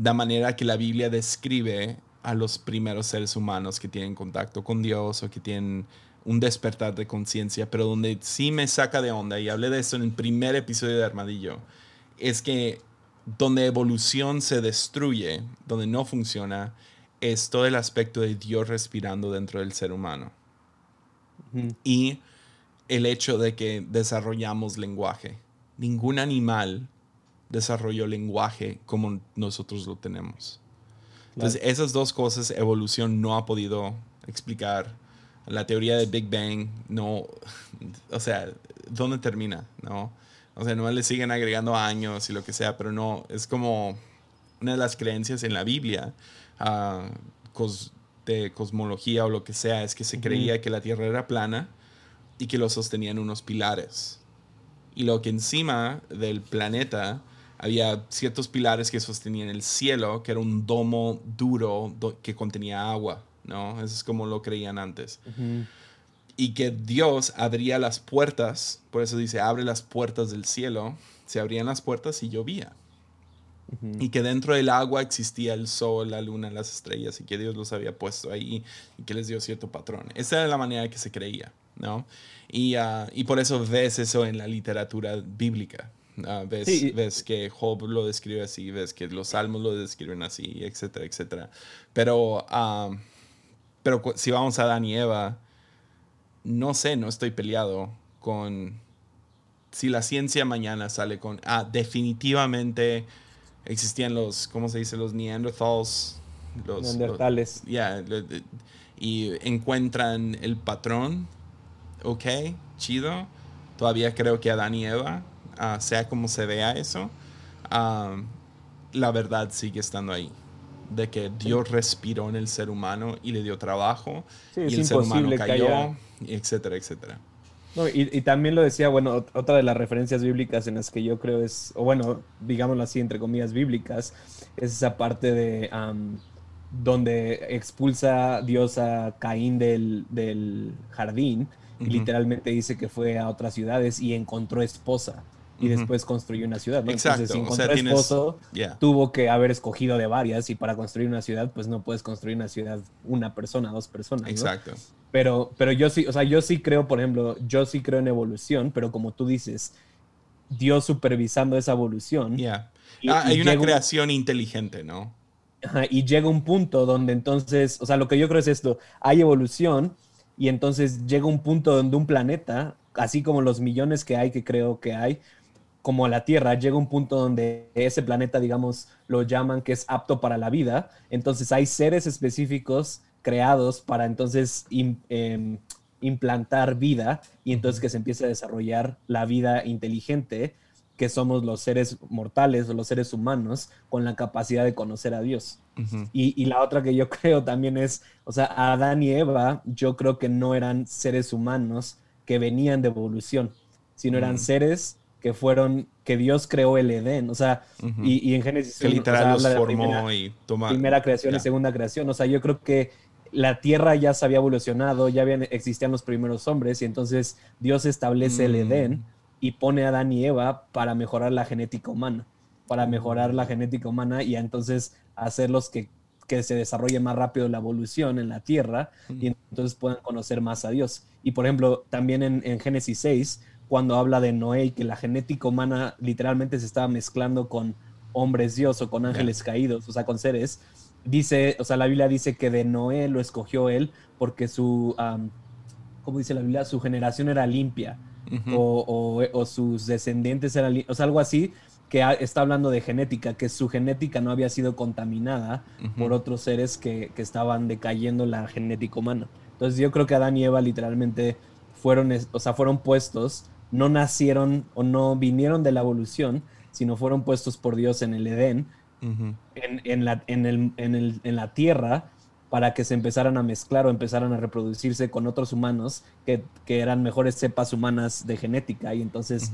la manera que la Biblia describe a los primeros seres humanos que tienen contacto con Dios o que tienen un despertar de conciencia, pero donde sí me saca de onda, y hablé de eso en el primer episodio de Armadillo, es que donde evolución se destruye, donde no funciona, es todo el aspecto de Dios respirando dentro del ser humano. Y el hecho de que desarrollamos lenguaje. Ningún animal desarrolló lenguaje como nosotros lo tenemos. Entonces, esas dos cosas evolución no ha podido explicar. La teoría de Big Bang no, o sea, ¿dónde termina? ¿No? O sea, no le siguen agregando años y lo que sea, pero no, es como una de las creencias en la Biblia uh, de cosmología o lo que sea, es que se creía que la Tierra era plana y que lo sostenían unos pilares. Y lo que encima del planeta había ciertos pilares que sostenían el cielo, que era un domo duro que contenía agua, ¿no? Eso es como lo creían antes y que Dios abría las puertas, por eso dice, abre las puertas del cielo, se abrían las puertas y llovía. Y que dentro del agua existía el sol, la luna, las estrellas, y que Dios los había puesto ahí y que les dio cierto patrón. Esa era la manera que se creía, ¿no? Y, ah, y por eso ves eso en la literatura bíblica. Ah, ves, ves, que Job lo describe así, ves que los salmos lo describen así, etcétera, etcétera. Pero, uh, pero si vamos a Adán y Eva, no sé, no estoy peleado con... Si la ciencia mañana sale con... Ah, definitivamente existían los, ¿cómo se dice? Los Neanderthals. Los, Neandertales. Ya, y encuentran el patrón. Ok, chido. Todavía creo que Adán y Eva, ah, sea como se vea eso, ah, la verdad sigue estando ahí de que Dios respiró en el ser humano y le dio trabajo y el ser humano cayó, etcétera, etcétera. y, también lo decía, bueno, otra de las referencias bíblicas en las que yo creo es, o bueno, digámoslo así, entre comillas, bíblicas, es esa parte de donde expulsa Dios a Caín del, jardín y literalmente dice que fue a otras ciudades y encontró esposa y después construyó una ciudad. Entonces, si encontró esposo, tuvo que haber escogido de varias y para construir una ciudad, pues no puedes construir una ciudad una persona, dos personas. Exacto. Pero, pero yo sí, o sea, yo sí creo, por ejemplo, yo sí creo en evolución, pero como tú dices, Dios supervisando esa evolución. ya ah, hay una creación inteligente, ¿no? y llega un punto donde entonces, o sea, lo que yo creo es esto, hay evolución y entonces llega un punto donde un planeta, así como los millones que hay, que creo que hay, como la Tierra, llega un punto donde ese planeta, digamos, lo llaman que es apto para la vida. Entonces hay seres específicos creados para entonces em, implantar vida y entonces que se empiece a desarrollar la vida inteligente que somos los seres mortales o los seres humanos con la capacidad de conocer a Dios. y, y, la otra que yo creo también es, o sea, Adán y Eva, yo creo que no eran seres humanos que venían de evolución, sino eran seres que fueron, que Dios creó el Edén, o sea, y, en Génesis... Que literal los formó y toma... Primera creación y segunda creación, o sea, yo creo que la tierra ya se había evolucionado, ya habían, existían los primeros hombres y entonces Dios establece el mm. Edén y pone a Adán y Eva para mejorar la genética humana, para mejorar la genética humana y entonces hacerlos que, que se desarrolle más rápido la evolución en la tierra y entonces puedan conocer más a Dios. Y por ejemplo, también en, en Génesis 6 cuando habla de Noé y que la genética humana literalmente se estaba mezclando con hombres Dios o con ángeles caídos, o sea, con seres. Dice, o sea, la Biblia dice que de Noé lo escogió él porque su, ¿cómo dice la Biblia? Su generación era limpia o, sus descendientes eran, o sea, algo así que está hablando de genética, que su genética no había sido contaminada por otros seres que, que, estaban decayendo la genética humana. Entonces yo creo que Adán y Eva literalmente fueron, o sea, fueron puestos no nacieron o no vinieron de la evolución, sino fueron puestos por Dios en el Edén, en, la, en, la tierra, para que se empezaran a mezclar o empezaran a reproducirse con otros humanos que, eran mejores cepas humanas de genética y entonces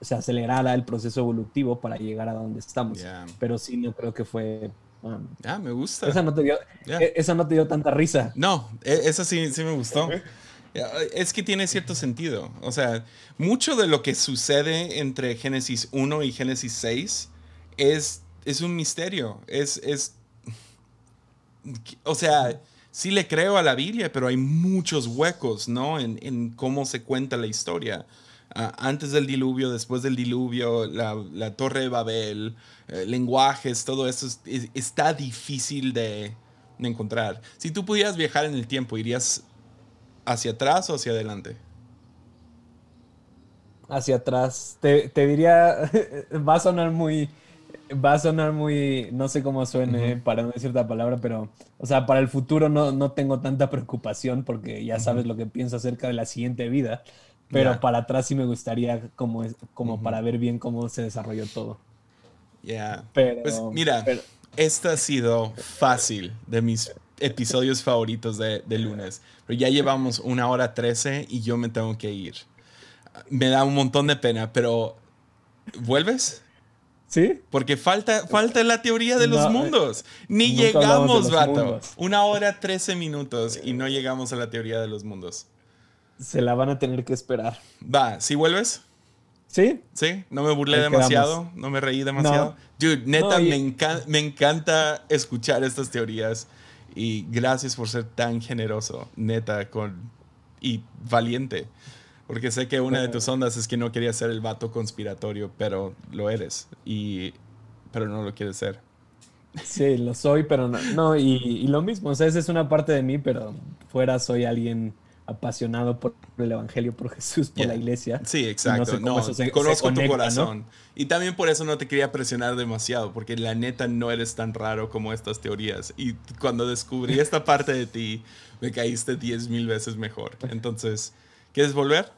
se acelerara el proceso evolutivo para llegar a donde estamos. Pero sí, no creo que fue... Um, ah, me gusta. Esa no, te dio, e, esa no te dio tanta risa. No, e, esa sí, sí me gustó. Es que tiene cierto sentido. O sea, mucho de lo que sucede entre Génesis 1 y Génesis 6 es, es un misterio. Es, es. O sea, sí le creo a la Biblia, pero hay muchos huecos, ¿no? En, cómo se cuenta la historia. Ah, antes del diluvio, después del diluvio, la, torre de Babel, eh, lenguajes, todo eso está difícil de, de encontrar. Si tú pudieras viajar en el tiempo, ¿irías ¿Hacia atrás o hacia adelante? Hacia atrás. Te, diría, va a sonar muy, va a sonar muy, no sé cómo suene para no decir la palabra, pero, o sea, para el futuro no, no tengo tanta preocupación porque ya sabes lo que pienso acerca de la siguiente vida, pero para atrás sí me gustaría como, como para ver bien cómo se desarrolló todo. Ya. Pues mira, esta ha sido fácil de mis episodios favoritos de, lunes. Pero ya llevamos una hora trece y yo me tengo que ir. Me da un montón de pena, pero ¿vuelves? ¿Sí? Porque falta, falta la teoría de los mundos. Ni llegamos, vato. Una hora trece minutos y no llegamos a la teoría de los mundos. Se la van a tener que esperar. Va, ¿sí vuelves? ¿Sí? Sí, no me burlé demasiado, no me reí demasiado. Dude, neta, me, me encanta escuchar estas teorías. Y gracias por ser tan generoso, neta, con, y valiente. Porque sé que una de tus ondas es que no querías ser el vato conspiratorio, pero lo eres. Y, pero no lo quieres ser. Sí, lo soy, pero no. no y, lo mismo, o sea, esa es una parte de mí, pero fuera soy alguien apasionado por el Evangelio, por Jesús, por la iglesia. Sí, exacto. No, conozco tu corazón. Y también por eso no te quería presionar demasiado, porque la neta no eres tan raro como estas teorías. Y cuando descubrí esta parte de ti, me caíste 10 mil veces mejor. Entonces, ¿quieres volver?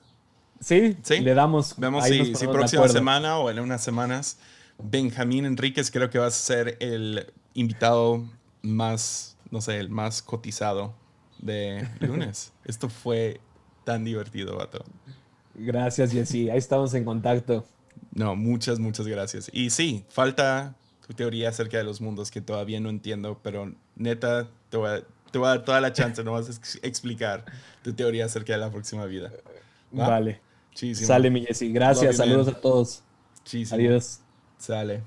Sí, sí. le damos. Vemos si, si próxima semana o en unas semanas. Benjamín Enríquez creo que va a ser el invitado más, no sé, el más cotizado de lunes. Esto fue tan divertido, vato. Gracias, Jessy. Ahí estamos en contacto. No, muchas, muchas gracias. Y sí, falta tu teoría acerca de los mundos que todavía no entiendo, pero neta, te voy a, te voy a dar toda la chance, no vas a explicar tu teoría acerca de la próxima vida. Vale. Sale, mi Jessy. Gracias. Saludos a todos. Adiós. Sale.